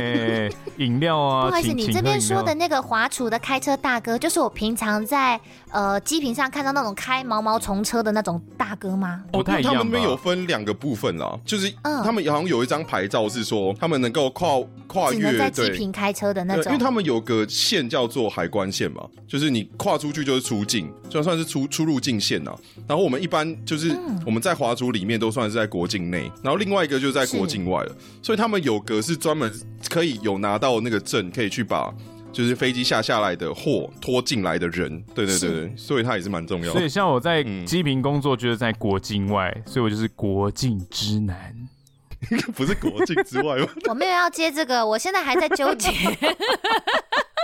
饮料啊！不好意思，你这边说的那个华厨的开车大哥，就是我平常在呃机坪上看到那种开毛毛虫车的那种大哥吗？不太一样。他们那边有分两个部分啦，就是他们好像有一张牌照是说他们能够跨跨越在机坪开车的那种，因为他们有个线叫做海关线嘛，就是你跨出去就是出境，就算是出出入境线呐。然后我们一般就是我们在华厨里面都算是在国境内，然后另外一个就是在国境外了，所以他们有。有格是专门可以有拿到那个证，可以去把就是飞机下下来的货拖进来的人，对对对对，所以他也是蛮重要的。所以像我在机坪工作，就是在国境外，所以我就是国境之南，不是国境之外吗？我没有要接这个，我现在还在纠结。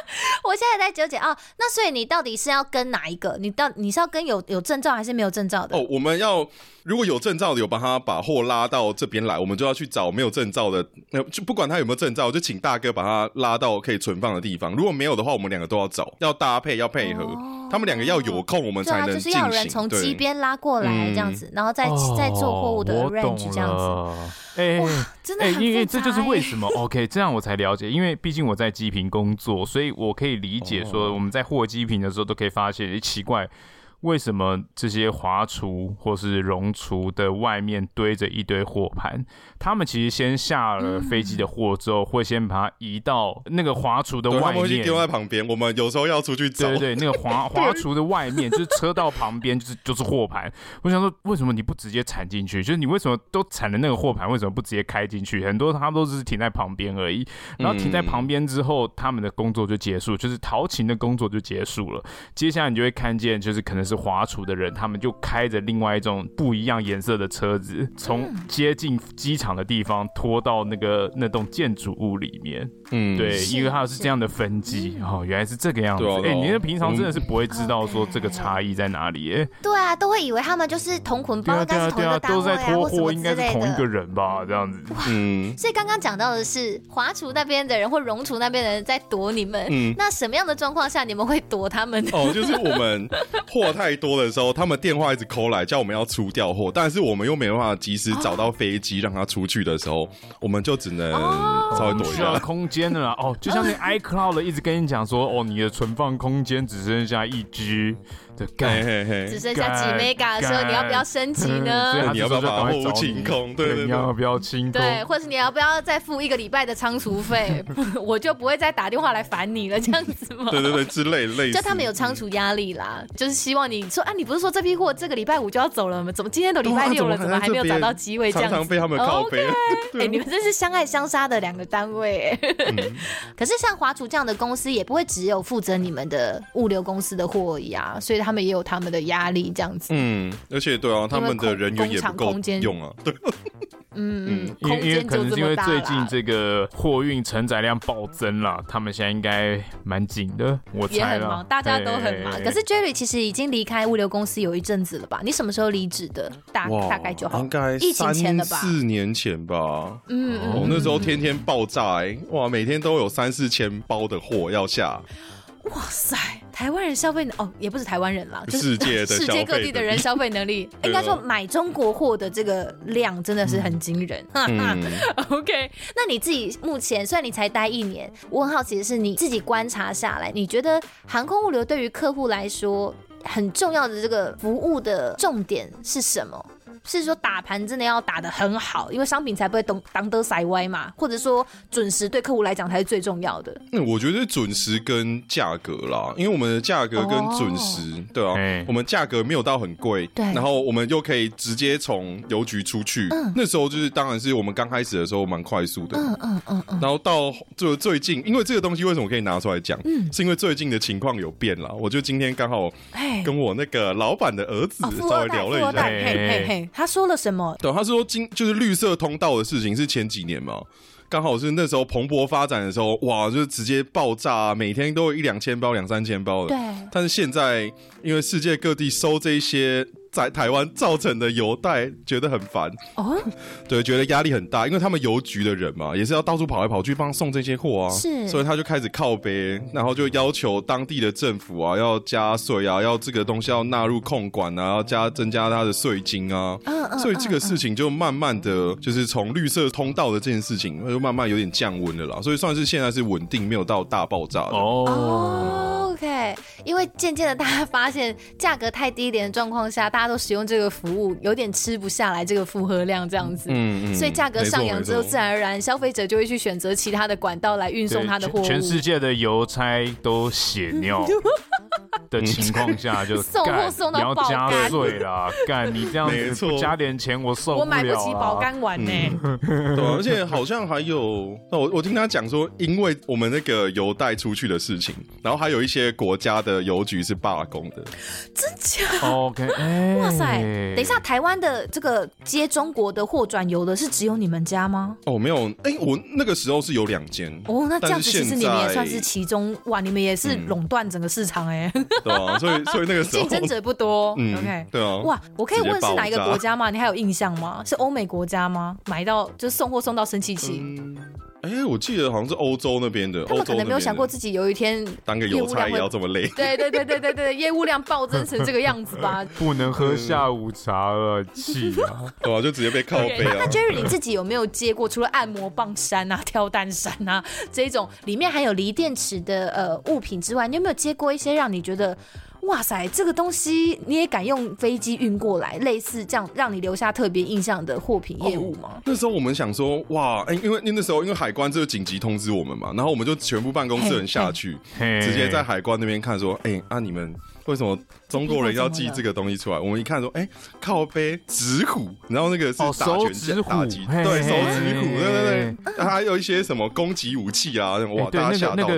我现在在纠结哦，那所以你到底是要跟哪一个？你到你是要跟有有证照还是没有证照的？哦，我们要如果有证照的，有帮他把货拉到这边来，我们就要去找没有证照的，那就不管他有没有证照，就请大哥把他拉到可以存放的地方。如果没有的话，我们两个都要找，要搭配，要配合，哦、他们两个要有空，我们才能进行。就是要有人从机边拉过来这样子，对然后再再做货物的 range 这样子。哎，真的，因为这就是为什么 OK，这样我才了解，因为毕竟我在机坪工作，所以我可以理解说我们在货机坪的时候都可以发现，哎，奇怪。为什么这些华厨或是荣厨的外面堆着一堆货盘？他们其实先下了飞机的货之后，会先把它移到那个华厨的外面，丢在旁边。我们有时候要出去找，对对，那个华华厨的外面就是车道旁边，就是就是货盘。我想说，为什么你不直接铲进去？就是你为什么都铲了那个货盘，为什么不直接开进去？很多他们都是停在旁边而已。然后停在旁边之后，他们的工作就结束，就是陶勤的工作就结束了。接下来你就会看见，就是可能是。就是华厨的人，他们就开着另外一种不一样颜色的车子，从接近机场的地方拖到那个那栋建筑物里面。嗯，对，因为它是这样的分机哦，原来是这个样子。哎、啊，你那平常真的是不会知道说这个差异在哪里？哎，对啊，都会以为他们就是同捆包，对啊，对啊，都在拖货，应该是同一个人吧？这样子。嗯，所以刚刚讲到的是华厨那边的人或荣厨那边的人在躲你们。嗯，那什么样的状况下你们会躲他们？哦，就是我们 货太多的时候，他们电话一直 call 来叫我们要出掉货，但是我们又没办法及时找到飞机让他出去的时候，我们就只能稍微躲一下空间。的啦，哦，就像那 iCloud 一直跟你讲说，哦，你的存放空间只剩下一 G。只剩下几 mega 的时候，你要不要升级呢？你要不要把货物清空？对对对，你要不要清空？对，或者你要不要再付一个礼拜的仓储费？我就不会再打电话来烦你了，这样子吗？对对对，之类类似。就他们有仓储压力啦，就是希望你说啊，你不是说这批货这个礼拜五就要走了吗？怎么今天都礼拜六了，怎么还没有找到机会？这样子。常常被他们靠背。哎，你们真是相爱相杀的两个单位。可是像华厨这样的公司，也不会只有负责你们的物流公司的货而已啊，所以他们也有他们的。压力这样子，嗯，而且对啊，他们的人员也不够用啊，对，嗯嗯，因为因为可能是因为最近这个货运承载量暴增了，他们现在应该蛮紧的，我猜也很忙，大家都很忙。可是 Jerry 其实已经离开物流公司有一阵子了吧？你什么时候离职的？大大概就好，应该疫情前的吧，四年前吧。嗯，我那时候天天爆炸，欸，哇，每天都有三四千包的货要下。哇塞，台湾人消费哦，也不是台湾人啦，世界的 世界各地的人消费能力，应该说买中国货的这个量真的是很惊人。嗯、OK，那你自己目前虽然你才待一年，我很好奇的是你自己观察下来，你觉得航空物流对于客户来说很重要的这个服务的重点是什么？是说打盘真的要打得很好，因为商品才不会东当得塞歪嘛，或者说准时对客户来讲才是最重要的。那我觉得准时跟价格啦，因为我们的价格跟准时，哦、对啊，欸、我们价格没有到很贵，对，然后我们又可以直接从邮局出去。嗯、那时候就是当然是我们刚开始的时候蛮快速的，嗯嗯嗯嗯。然后到就最近，因为这个东西为什么可以拿出来讲？嗯，是因为最近的情况有变了。我就今天刚好跟我那个老板的儿子稍微聊了一下，嘿嘿嘿。他说了什么？对，他说今就是绿色通道的事情是前几年嘛，刚好是那时候蓬勃发展的时候，哇，就直接爆炸，每天都有一两千包、两三千包的。对。但是现在，因为世界各地收这一些。在台湾造成的邮袋觉得很烦。哦，对，觉得压力很大，因为他们邮局的人嘛，也是要到处跑来跑去帮送这些货啊，是，所以他就开始靠背，然后就要求当地的政府啊要加税啊，要这个东西要纳入控管啊，要加增加他的税金啊，嗯嗯，所以这个事情就慢慢的就是从绿色通道的这件事情，就慢慢有点降温了啦，所以算是现在是稳定，没有到大爆炸的哦，OK，因为渐渐的大家发现价格太低廉的状况下，大大家都使用这个服务，有点吃不下来这个负荷量这样子，嗯嗯，所以价格上扬之后，自然而然消费者就会去选择其他的管道来运送他的货物。全世界的邮差都血尿 的情况下，就 送货送到爆肝，你要加税啦！干你这样子不加点钱，我受不了。我买不起保肝丸呢。对，而且好像还有，我我听他讲说，因为我们那个邮袋出去的事情，然后还有一些国家的邮局是罢工的，真假？OK。哇塞！等一下，台湾的这个接中国的货转邮的是只有你们家吗？哦，没有，哎、欸，我那个时候是有两间。哦，那这样子其实你们也算是其中哇，你们也是垄断整个市场哎、欸嗯。对啊，所以所以那个时候竞争者不多。嗯，OK，对啊。哇，我可以问是哪一个国家吗？你还有印象吗？是欧美国家吗？买到就是送货送到生气气。嗯哎、欸，我记得好像是欧洲那边的，他们可能没有想过自己有一天当个邮差也要这么累。对对对对对对，业务量暴增成这个样子吧？不能喝下午茶了，气啊！对啊，就直接被靠背啊。那 Jerry 你自己有没有接过除了按摩棒山啊、跳蛋山啊这种里面含有锂电池的呃物品之外，你有没有接过一些让你觉得？哇塞，这个东西你也敢用飞机运过来？类似这样让你留下特别印象的货品业务吗？哦，那时候我们想说，哇，哎，因为那时候因为海关这个紧急通知我们嘛，然后我们就全部办公室人下去，直接在海关那边看说，哎，啊你们为什么中国人要寄这个东西出来？我们一看说，哎，靠背纸虎，然后那个是打拳打击，对，手指虎，对对对，还有一些什么攻击武器啊，哇，大家吓到。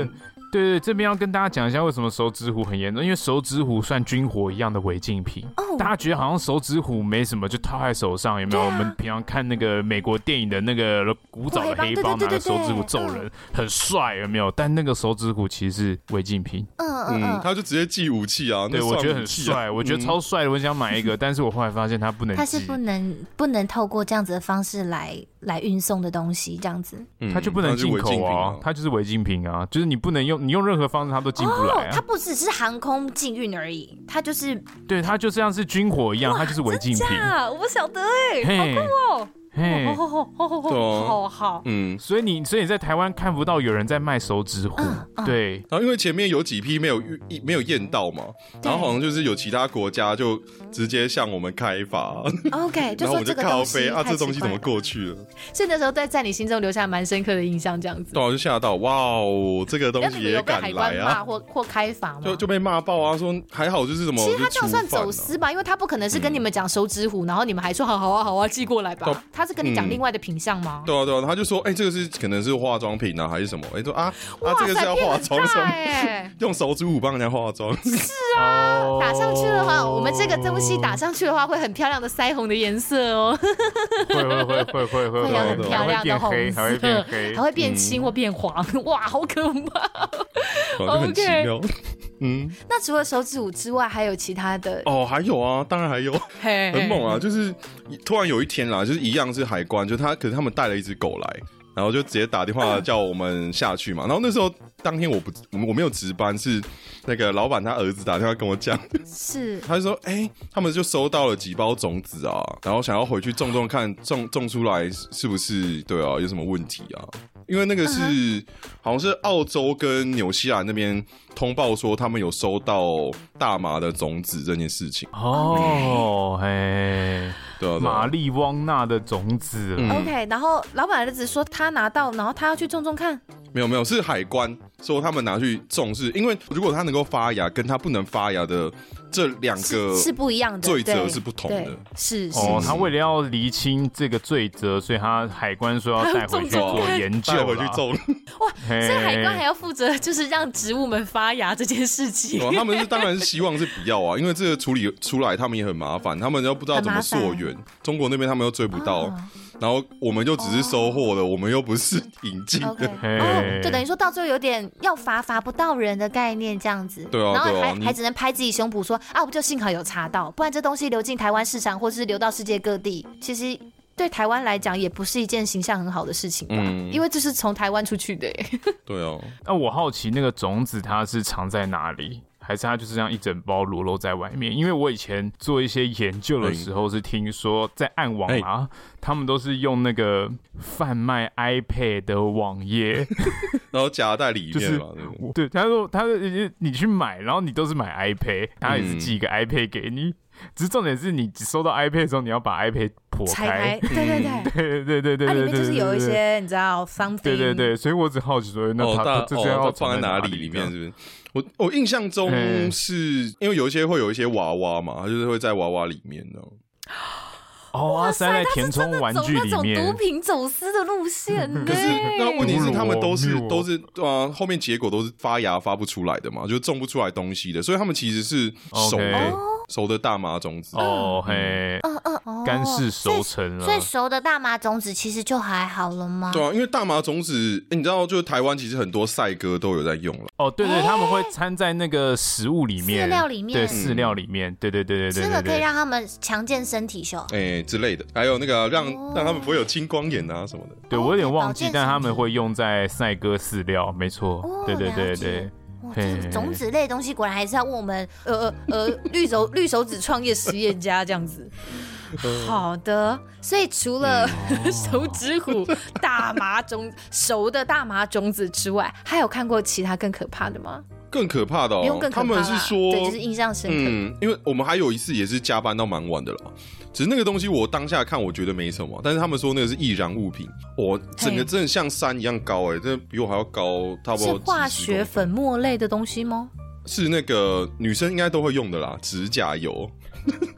对对，这边要跟大家讲一下为什么手指虎很严重，因为手指虎算军火一样的违禁品。哦，大家觉得好像手指虎没什么，就套在手上，有没有？啊、我们平常看那个美国电影的那个古早的黑帮拿着手指虎揍人，很帅，有没有？但那个手指虎其实是违禁品。嗯嗯嗯，他就直接寄武器啊，对，我觉得很帅，我觉得超帅的，我想买一个，但是我后来发现他不能，他是不能不能透过这样子的方式来来运送的东西，这样子，它就不能进口啊，它就是违禁品啊，就是你不能用，你用任何方式它都进不来啊。它不只是航空禁运而已，它就是，对，它就像是军火一样，它就是违禁品。我不晓得哎，好酷哦。嘿，好好好好好好好，嗯，所以你所以你在台湾看不到有人在卖手指虎，对。然后因为前面有几批没有验没有验到嘛，然后好像就是有其他国家就直接向我们开发，OK，就说这个东西啊，这东西怎么过去了？所以那时候在在你心中留下蛮深刻的印象，这样子。对，我就吓到，哇哦，这个东西也敢来啊？或或开发吗？就就被骂爆啊，说还好就是什么？其实他这样算走私吧，因为他不可能是跟你们讲手指虎，然后你们还说好好啊好啊寄过来吧。他是跟你讲另外的品相吗？对啊，对啊，他就说，哎，这个是可能是化妆品啊，还是什么？哎，说啊啊，这个是要化妆什么？用手指舞帮人家化妆。是啊，打上去的话，我们这个东西打上去的话，会很漂亮的腮红的颜色哦。会会会会会会，会有很漂亮的红色，还会变黑，还会变青或变黄。哇，好可怕！OK，嗯，那除了手指舞之外，还有其他的？哦，还有啊，当然还有，很猛啊！就是突然有一天啦，就是一样是海关，就他，可是他们带了一只狗来，然后就直接打电话叫我们下去嘛。然后那时候当天我不，我我没有值班，是那个老板他儿子打电话跟我讲，是，他就说，哎、欸，他们就收到了几包种子啊，然后想要回去种种看，种种出来是不是对啊，有什么问题啊？因为那个是、uh huh. 好像是澳洲跟纽西兰那边通报说他们有收到大麻的种子这件事情。哦，嘿，对，玛丽汪娜的种子、嗯、，OK，然后老板儿子说他拿到，然后他要去种种看，没有没有，是海关说他们拿去种，是因为如果他能够发芽，跟他不能发芽的。这两个是不一样的，罪责是不同的，是哦。他为了要厘清这个罪责，所以他海关说要带回去 做研究，回去种。哇，所以海关还要负责，就是让植物们发芽这件事情。他们是当然是希望是不要啊，因为这个处理出来他们也很麻烦，他们又不知道怎么溯源，中国那边他们又追不到。然后我们就只是收货的，我们又不是引进的，就等于说到最后有点要罚罚不到人的概念这样子。对啊，然后还还只能拍自己胸脯说啊，我就幸好有查到，不然这东西流进台湾市场或是流到世界各地，其实对台湾来讲也不是一件形象很好的事情吧？因为这是从台湾出去的。对哦，那我好奇那个种子它是藏在哪里？还是它就是这样一整包裸露在外面？因为我以前做一些研究的时候，是听说在暗网啊，他们都是用那个贩卖 iPad 的网页，然后夹在里面嘛。对，他说他说你去买，然后你都是买 iPad，他也是寄一个 iPad 给你。只是重点是你收到 iPad 的时候，你要把 iPad 破开。对对对对对对对，它里面就是有一些你知道 something。对对对，所以我只好奇说，那它这些要放在哪里？里面是不是？我我印象中是因为有一些会有一些娃娃嘛，它就是会在娃娃里面呢。哦，哇塞，在填充玩具里面，毒品走私的路线。可是那问题是，他们都是都是啊，后面结果都是发芽发不出来的嘛，就种不出来东西的，所以他们其实是熟的熟的大麻种子。哦嘿，嗯嗯，干式熟成了，所以熟的大麻种子其实就还好了吗？对啊，因为大麻种子，你知道，就是台湾其实很多赛鸽都有在用了。哦，对对，他们会掺在那个食物里面，饲料里面，对，饲料里面，对对对对对，这个可以让他们强健身体，秀。哎。之类的，还有那个让让他们不会有青光眼啊什么的。对，我有点忘记，但他们会用在赛鸽饲料，没错。对对对对，种子类东西果然还是要问我们呃呃绿手绿手指创业实验家这样子。好的，所以除了 手指虎、大麻种熟的大麻种子之外，还有看过其他更可怕的吗？更可怕的哦，他们是说，对，就是印象深刻。嗯，因为我们还有一次也是加班到蛮晚的了，只是那个东西我当下看我觉得没什么，但是他们说那个是易燃物品，我整个真的像山一样高哎，这比我还要高，差不多。是化学粉末类的东西吗？是那个女生应该都会用的啦，指甲油。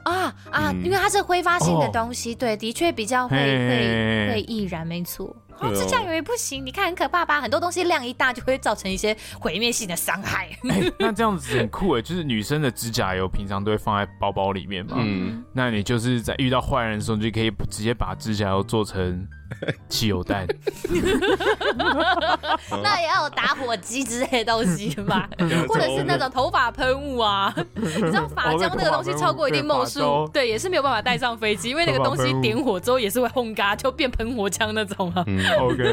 啊啊，因为它是挥发性的东西，对，的确比较会会会易燃，没错。哦，指甲油也不行，你看很可怕吧？很多东西量一大就会造成一些毁灭性的伤害。欸、那这样子很酷哎，就是女生的指甲油平常都会放在包包里面嘛。嗯，那你就是在遇到坏人的时候，你就可以直接把指甲油做成。汽油弹，那也要有打火机之类的东西吧，或者是那种头发喷雾啊。你知道发胶那个东西超过一定码数，对，也是没有办法带上飞机，因为那个东西点火之后也是会轰嘎，就变喷火枪那种啊。嗯，OK。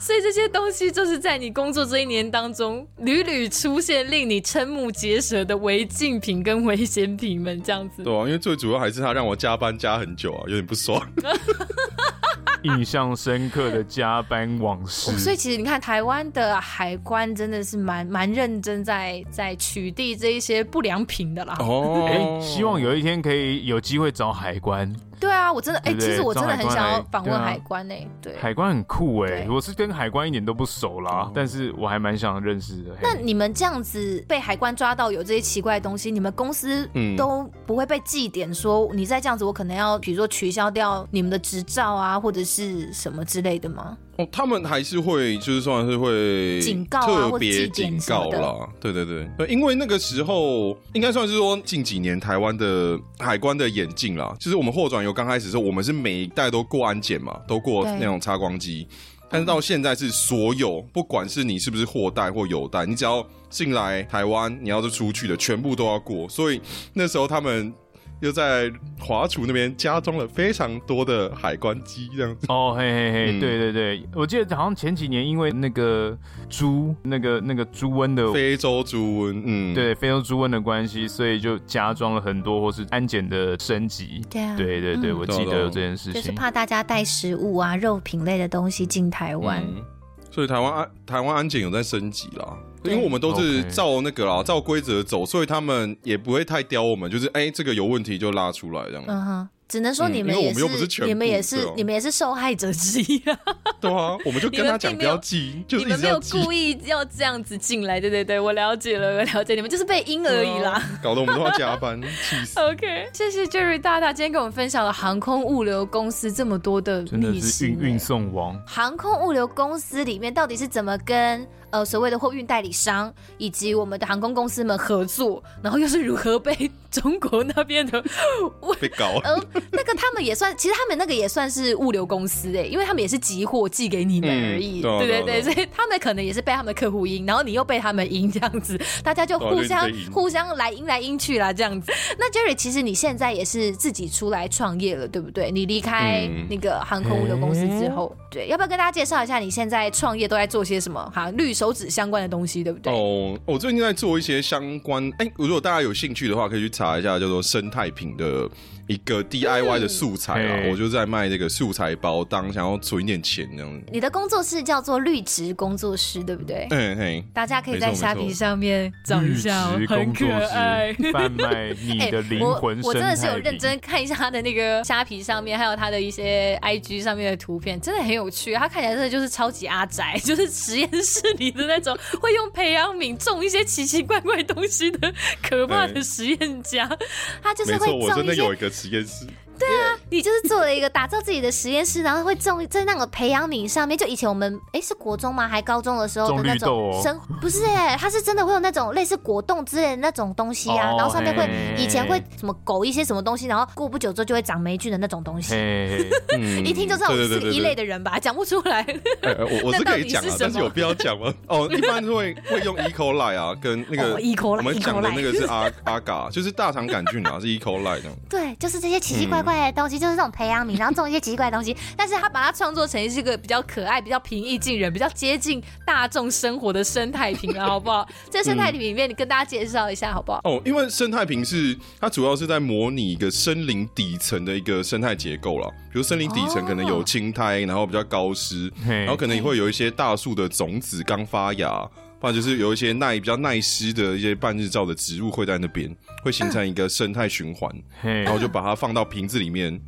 所以这些东西就是在你工作这一年当中屡屡出现，令你瞠目结舌的违禁品跟危险品们，这样子。对啊，因为最主要还是他让我加班加很久啊，有点不爽。印象深刻的加班往事，所以其实你看，台湾的海关真的是蛮蛮认真在在取缔这一些不良品的啦。哦，哎，希望有一天可以有机会找海关。对啊，我真的哎，其实我真的很想要访问海关哎，对，海关很酷哎，我是跟海关一点都不熟啦，但是我还蛮想认识的。那你们这样子被海关抓到有这些奇怪的东西，你们公司都不会被记点说你再这样子，我可能要比如说取消掉你们的执照啊，或者是什么之类的吗？哦，他们还是会，就是算是会警告啊，特别警告啦。对对对，对，因为那个时候应该算是说近几年台湾的海关的演进啦。就是我们货转油刚开始的时候，我们是每一代都过安检嘛，都过那种擦光机。但是到现在是所有，不管是你是不是货代或油代，你只要进来台湾，你要是出去的，全部都要过。所以那时候他们。又在华厨那边加装了非常多的海关机，这样子。哦，嘿嘿嘿，嗯、对对对，我记得好像前几年因为那个猪，那个那个猪瘟的非洲猪瘟，嗯，对，非洲猪瘟的关系，所以就加装了很多或是安检的升级。对啊，对对对，嗯、我记得有这件事情，就是怕大家带食物啊、肉品类的东西进台湾。嗯。所以台湾安台湾安检有在升级啦，对因为我们都是照那个啦，照规则走，所以他们也不会太刁我们，就是哎、欸，这个有问题就拉出来这样。嗯哼。只能说你们也是，你们也是，你们也是受害者之一啊。对啊，我们就跟他讲不要记，就你们没有故意要这样子进来，对对对，我了解了，我了解，你们就是被阴而已啦。搞得我们都要加班，气死。OK，谢谢 Jerry 大大今天跟我们分享了航空物流公司这么多的历史，运运送王。航空物流公司里面到底是怎么跟呃所谓的货运代理商以及我们的航空公司们合作，然后又是如何被中国那边的 被搞？那个他们也算，其实他们那个也算是物流公司哎，因为他们也是集货寄给你们而已，嗯、对对对，所以他们可能也是被他们的客户赢，然后你又被他们赢，这样子，大家就互相互相来赢来赢去啦，这样子。那 Jerry，其实你现在也是自己出来创业了，对不对？你离开那个航空物流公司之后，嗯、对，要不要跟大家介绍一下你现在创业都在做些什么？哈，绿手手指相关的东西，对不对？哦，我最近在做一些相关，哎，如果大家有兴趣的话，可以去查一下叫做生态瓶的。一个 DIY 的素材啊，嗯、我就在卖这个素材包，当想要存一点钱这样子。你的工作室叫做绿植工作室，对不对？嗯嘿，大家可以在虾皮上面找一下，很可爱，贩卖你的 灵魂、欸我。我真的是有认真看一下他的那个虾皮上面，还有他的一些 IG 上面的图片，真的很有趣。他看起来真的就是超级阿宅，就是实验室里的那种会用培养皿种一些奇奇怪怪东西的可怕的实验家。欸、他就是会种一些。实验室。对啊，你就是做了一个打造自己的实验室，然后会种在那个培养皿上面。就以前我们哎是国中吗？还高中的时候的那种生不是哎，它是真的会有那种类似果冻之类的那种东西啊，然后上面会以前会什么狗一些什么东西，然后过不久之后就会长霉菌的那种东西。一听就知道我是一类的人吧？讲不出来。我我是可以讲啊，但是有必要讲吗？哦，一般会会用 E. coli 啊，跟那个 E. coli，我们讲的那个是阿阿嘎，就是大肠杆菌啊，是 E. coli 这样。对，就是这些奇奇怪怪的东西，就是这种培养皿，然后种一些奇奇怪的东西，但是他把它创作成是一个比较可爱、比较平易近人、比较接近大众生活的生态瓶了，好不好？这生态瓶里面，你跟大家介绍一下，好不好？哦，因为生态瓶是它主要是在模拟一个森林底层的一个生态结构了，比如森林底层可能有青苔，然后比较高湿，然后可能也会有一些大树的种子刚发芽。或者就是有一些耐比较耐湿的一些半日照的植物会在那边，会形成一个生态循环，嗯、然后就把它放到瓶子里面，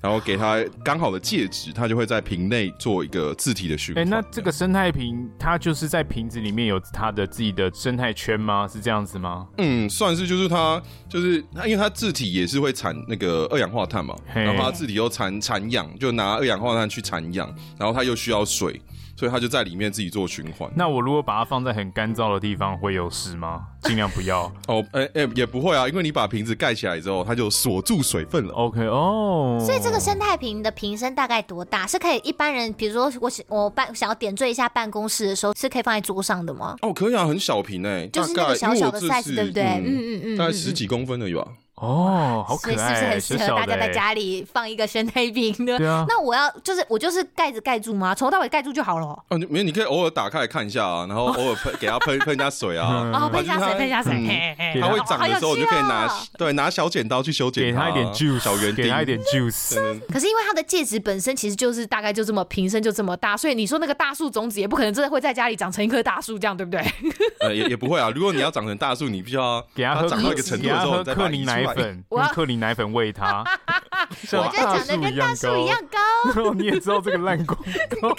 然后给它刚好的介质，它就会在瓶内做一个自体的循环。哎、欸，那这个生态瓶它就是在瓶子里面有它的自己的生态圈吗？是这样子吗？嗯，算是，就是它就是它，因为它自体也是会产那个二氧化碳嘛，然后它自体又产产氧，就拿二氧化碳去产氧，然后它又需要水。所以它就在里面自己做循环。那我如果把它放在很干燥的地方，会有事吗？尽量不要。哦，哎、欸、哎、欸，也不会啊，因为你把瓶子盖起来之后，它就锁住水分了。OK，哦。所以这个生态瓶的瓶身大概多大？是可以一般人，比如说我我办想要点缀一下办公室的时候，是可以放在桌上的吗？哦，可以啊，很小瓶哎、欸，就是那个小小的 size，对不对？嗯嗯嗯，大概十几公分而已吧。哦，好可爱，是不是很适合大家在家里放一个生态瓶的？对啊。那我要就是我就是盖子盖住吗？从头到尾盖住就好了。哦，没有，你可以偶尔打开来看一下啊，然后 偶尔喷给它喷喷一下水啊。哦，喷一下水，喷一下水。它会长的时候，你就可以拿对拿小剪刀去修剪它，给它一点 juice，小圆，给它一点 juice。可是因为它的介质本身其实就是大概就这么瓶身就这么大，所以你说那个大树种子也不可能真的会在家里长成一棵大树这样，对不对？呃，也也不会啊。如果你要长成大树，你必须要给它长到一个程度的时候，再把它克林奶粉，克林奶粉喂它，我就长得跟大树一样高。你也知道这个烂广告。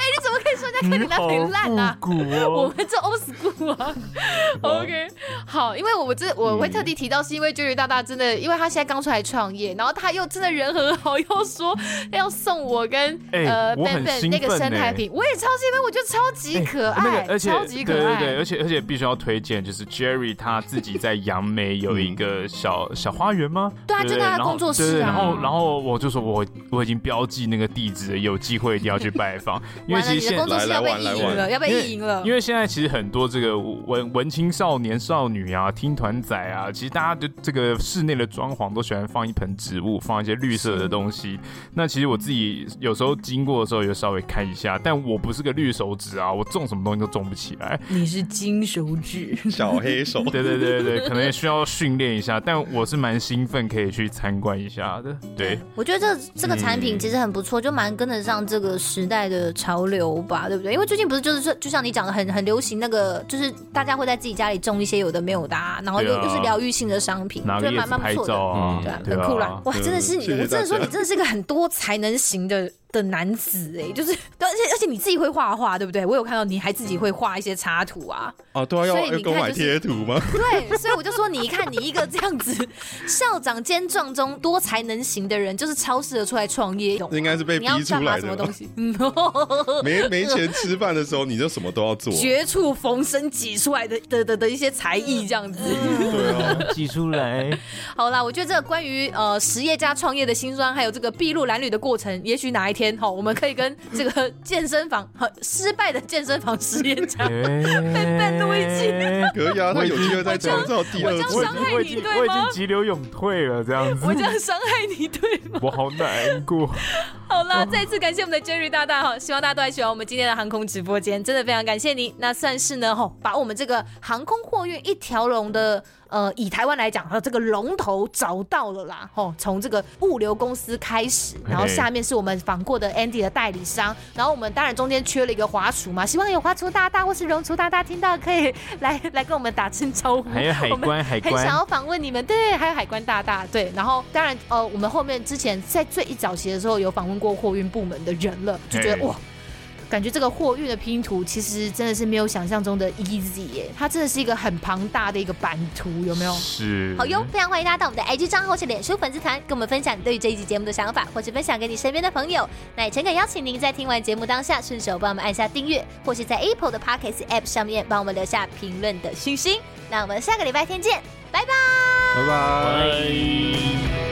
哎，你怎么可以说人家克林奶粉烂啊？我们这 old school 啊。OK，好，因为我这我会特地提到，是因为 Jerry 大大真的，因为他现在刚出来创业，然后他又真的人很好，又说要送我跟呃 Ben Ben 那个生态瓶，我也超级喜欢，我觉得超级可爱，而且超级可爱，对，而且而且必须要推荐，就是 Jerry 他自己在杨梅有一个小小花园吗？对啊，就在他工作室啊。然后然后我就说我我已经标记那个地址，有机会一定要去拜访，因为其实现在要被意淫了，要被意淫了，因为现在其实很多这个文文青少年少女啊，听团仔啊，其实大家的这个室内的装潢都喜欢放一盆植物，放一些绿色的东西。那其实我自己有时候经过的时候，也稍微看一下，但我不是个绿手指啊，我种什么东西都种不起来。你是金手指，小黑手。对对对对，可能也需要训练一下，但我是蛮兴奋可以去参观一下的。对，我觉得这这个产品其实很不错，就蛮跟得上这个时代的潮流吧，对不对？因为最近不是就是说，就像你讲的，很很流行那个，就是大家会在自己家里种一些有的没有的，啊然后又又是疗愈性的商品，觉得蛮蛮不错的，对啊，很酷啦。哇，真的是你，我真的说你真的是一个很多才能型的。的男子哎、欸，就是，而且而且你自己会画画，对不对？我有看到你还自己会画一些插图啊。哦，对啊，要要购买贴图吗？对，所以我就说，你一看你一个这样子校长兼壮中多才能行的人，就是超适合出来创业。应该是被逼出来的。什么东西？没没钱吃饭的时候，你就什么都要做。绝处逢生挤出来的的的的一些才艺，这样子。对啊，挤出来。好啦，我觉得这个关于呃实业家创业的辛酸，还有这个筚路蓝缕的过程，也许哪一天。天哈，我们可以跟这个健身房和失败的健身房实验家，Ben 录一集，可以啊，他有机会再创造第二次。我这样伤害你对吗？我已经急流勇退了，这样子。我这样伤害你对吗？我好难过。好啦，再次感谢我们的 Jerry 大大哈，希望大家都还喜欢我们今天的航空直播间，真的非常感谢你。那算是呢哈，把我们这个航空货运一条龙的。呃，以台湾来讲，它这个龙头找到了啦，吼，从这个物流公司开始，然后下面是我们访过的 Andy 的代理商，然后我们当然中间缺了一个华厨嘛，希望有华厨大大或是荣厨大大听到可以来 来跟我们打声招呼。还有海关，海关很想要访问你们，对，还有海关大大，对，然后当然，呃，我们后面之前在最一早期的时候有访问过货运部门的人了，就觉得哇。感觉这个货运的拼图其实真的是没有想象中的 easy 耶，它真的是一个很庞大的一个版图，有没有？是。好哟，非常欢迎大家到我们的 IG 账号或是脸书粉丝团，跟我们分享你对于这一集节目的想法，或是分享给你身边的朋友。那也诚恳邀请您在听完节目当下，顺手帮我们按下订阅，或是在 Apple 的 Pocket App 上面帮我们留下评论的星星。那我们下个礼拜天见，拜拜，拜拜。